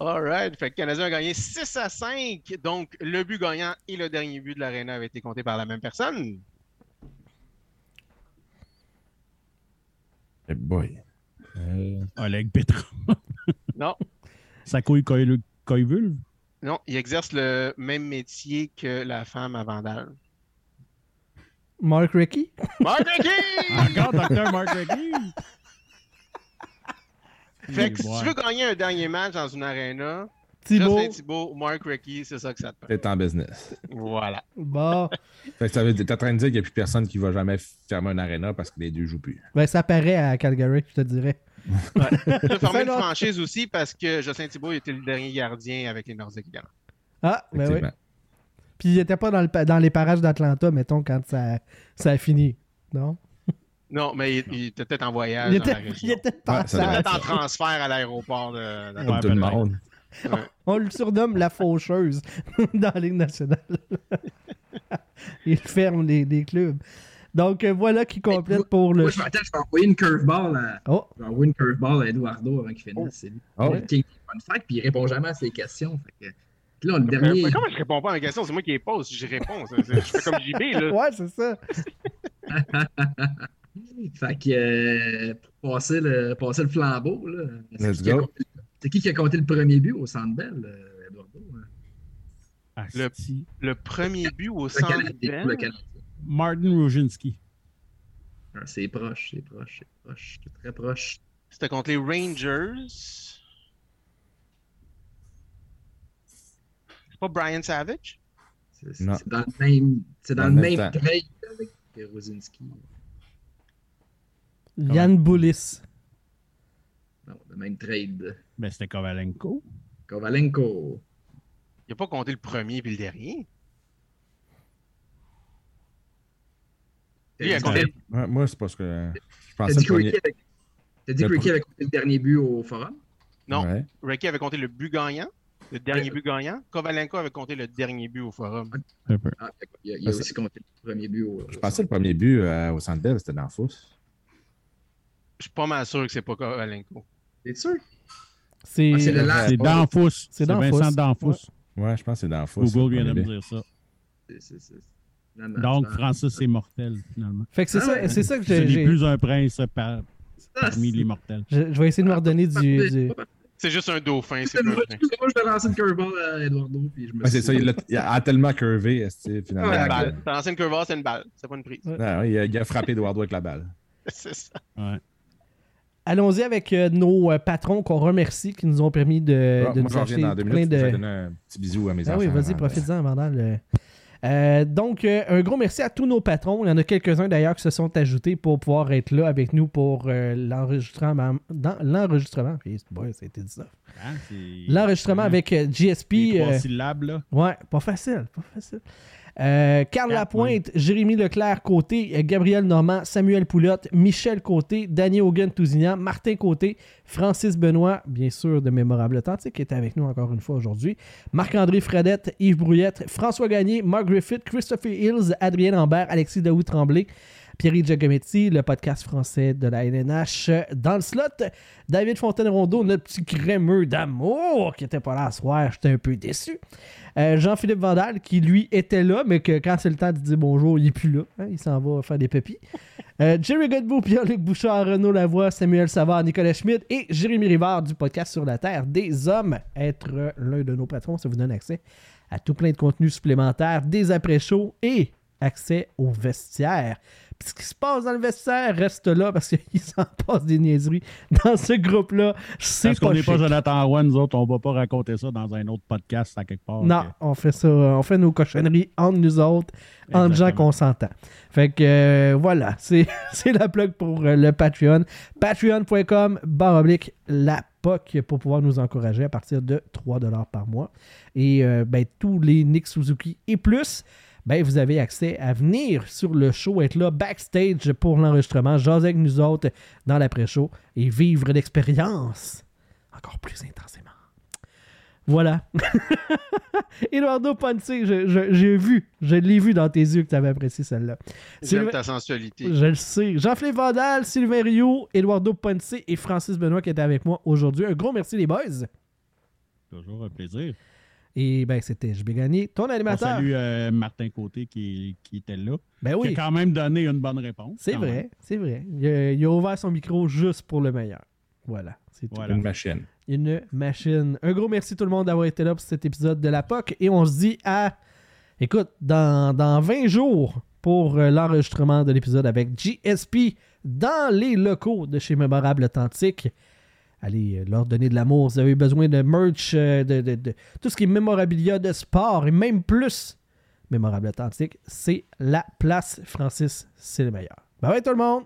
All right. Fait que le Canadien a gagné 6 à 5. Donc, le but gagnant et le dernier but de l'Arena avaient été comptés par la même personne. Eh boy. Euh, Oleg Petra. *laughs* Non. Ça couille Koivul? Non, il exerce le même métier que la femme à Vandal. Mark Ricky? Mark Rickey! Encore Dr. Mark Rickey? Fait que si Ouais. tu veux gagner un dernier match dans une arena, Thibaut? Justin Thibault, Mark Rickey, c'est ça que ça te prend. T'es en business. Voilà. Bon. Fait que ça veut dire, t'es en train de dire qu'il n'y a plus personne qui va jamais fermer un arena parce que les deux jouent plus. Ben, ça paraît à Calgary, je te dirais. *laughs* Tu peux former une franchise aussi parce que Justin Thibault était le dernier gardien avec les Nordiques également. Ah, ben oui. Puis il était pas dans, le, dans les parages d'Atlanta, mettons, quand ça, ça a fini. Non? Non, mais il, il était peut-être en voyage Il dans la était, il région. était de Ouais, ça Il doit était passage. peut-être en transfert à l'aéroport de. de- Comme Ouais, tout le monde. On le surnomme la faucheuse *laughs* dans la Ligue nationale. *laughs* il ferme les, les clubs. Donc euh, voilà qui complète pour le. Moi, je m'attends, je vais envoyer une curveball à, Oh, je vais envoyer une curveball à Eduardo avant qu'il finisse. Oh. C'est lui. Oh. Puis il répond jamais à ses questions. Fait que, puis là, le Mais- dernier. mais comment je réponds pas à mes questions? C'est moi qui les pose. Je réponds. Je fais comme JB, là. ouais, c'est ça. *laughs* Fait que euh, pour passer le, passer le flambeau, là, c'est qui, qui a compté- c'est qui qui a compté le premier but au Centre Bell, euh, hein? Asti. Le premier but au Le centre Canadien. Bell? Martin Roginski. Ah, C'est proche, c'est proche, c'est proche, c'est très proche. c'était contre les Rangers. C'est pas Brian Savage? C'est dans le même, c'est dans Dans le même avec Rosinski. Yann Boulis. Non, le même trade. Ben, c'était Kovalenko. Kovalenko. Il a pas compté le premier puis le dernier. Lui, il a T'as compté dit- Ouais, moi, c'est parce que je T'as pensais dit le que. Ricky avait- t'as dit que Ricky avait compté le dernier but au forum? Non. Ouais. Ricky avait compté le but gagnant, le dernier Ouais. but gagnant. Kovalenko avait compté le dernier but au forum. Un peu. Ah, il a, il a aussi compté le premier but au. Je pensais le premier but euh, au Centre c'était dans la fosse. Je suis pas mal sûr que c'est pas Kovalenko. T'es sûr? C'est Ah, c'est le last- C'est Danfous. C'est C'est Danfous. Vincent Danfous. Ouais, je pense que c'est fosse. Google le vient de me dire ça. C'est- Donc, c'est- Francis est mortel, finalement. Fait que c'est Ah ça, ouais. c'est ça que Ce j'ai. j'ai- plus un prince par, Ah, parmi les mortels. Je, je vais essayer de me redonner du. du- C'est juste un dauphin, c'est excusez-moi, je vais lancer une curveball à Eduardo. Puis je me Ouais, c'est ça, il a, il a tellement curvé, finalement. C'est une Ouais, balle. T'as lancé une curveball, c'est une balle. C'est pas une prise. Ah, ouais, il, a, il a frappé Eduardo avec la balle. *laughs* c'est ça. Ouais. Allons-y avec euh, nos euh, patrons qu'on remercie qui nous ont permis de, Ah, de moi, nous acheter dans deux plein minutes. Je vais donner un petit bisou à mes Ah enfants. oui, vas-y, de- profite-en, Vandal. Euh, euh, donc, euh, un gros merci à tous nos patrons. Il y en a quelques-uns d'ailleurs qui se sont ajoutés pour pouvoir être là avec nous pour euh, l'enregistrement. Dans l'enregistrement, puis, boy, ça a été dit ça. Hein, c'est- L'enregistrement avec euh, GSP. les trois euh, syllabes, là. Ouais, pas facile, pas facile. Euh, Carl Lapointe, Jérémy Leclerc côté, Gabriel Normand, Samuel Poulotte, Michel Côté, Danny Hogan Tousignan, Martin Côté, Francis Benoît, bien sûr de Mémorable Authentique, qui est avec nous encore une fois aujourd'hui, Marc-André Fredette, Yves Brouillette, François Gagné, Mark Griffith, Christopher Hills, Adrien Lambert, Alexis Daoud Tremblay, Pierre Giacometti, le podcast français de la LNH dans le slot. David Fontaine-Rondeau, notre petit crémeux d'amour qui était pas là à soir, j'étais un peu déçu. Euh, Jean-Philippe Vandal, qui lui était là, mais que quand c'est le temps de dire bonjour, il est plus là. hein, il s'en va faire des pépis. Euh, Jerry Godbout, Pierre-Luc Bouchard, Renaud Lavoie, Samuel Savard, Nicolas Schmidt et Jérémy Rivard du podcast Sur la Terre des Hommes. Être l'un de nos patrons, ça vous donne accès à tout plein de contenus supplémentaires, des après-shows et accès au vestiaire. Ce qui se passe dans le vestiaire reste là parce qu'il *laughs* s'en passe des niaiseries dans ce groupe-là. C'est Parce qu'on n'est pas. Jonathan Roy, nous autres, on va pas raconter ça dans un autre podcast à quelque part. Non, on fait ça, on fait nos cochonneries entre nous autres, entre gens Exactement. qu'on s'entend. Fait que euh, voilà, *laughs* c'est c'est la plug pour euh, le Patreon. Patreon.com barre oblique la POC pour pouvoir nous encourager à partir de 3$ par mois. Et euh, ben, tous les Nick Suzuki et plus, ben, vous avez accès à venir sur le show, être là backstage pour l'enregistrement, jaser avec nous autres dans l'après-show et vivre l'expérience encore plus intensément. Voilà. *laughs* Eduardo Ponce, j'ai vu, je l'ai vu dans tes yeux que tu avais apprécié celle-là. J'aime Sylvain- ta sensualité. Je le sais. Jean-Philippe Vandal, Sylvain Rio, Eduardo Ponce et Francis Benoît qui étaient avec moi aujourd'hui. Un gros merci les boys. Toujours un plaisir. Et ben c'était JB Gagné, ton On animateur. salue euh, Martin Côté qui, qui était là. Ben Qui oui, a quand même donné une bonne réponse. c'est vrai, c'est vrai. Il a, il a ouvert son micro juste pour le meilleur. Voilà, c'est tout. Voilà. Une machine. Une machine. Un gros merci tout le monde d'avoir été là pour cet épisode de la POC. Et on se dit à. Écoute, dans, dans 20 jours pour euh, l'enregistrement de l'épisode avec GSP dans les locaux de chez Mémorable Authentique. Allez euh, leur donner de l'amour. Vous avez besoin de merch, euh, de, de- tout ce qui est mémorabilia de sport et même plus. Mémorable Authentique, c'est la place. Francis, c'est le meilleur. Bye bye tout le monde!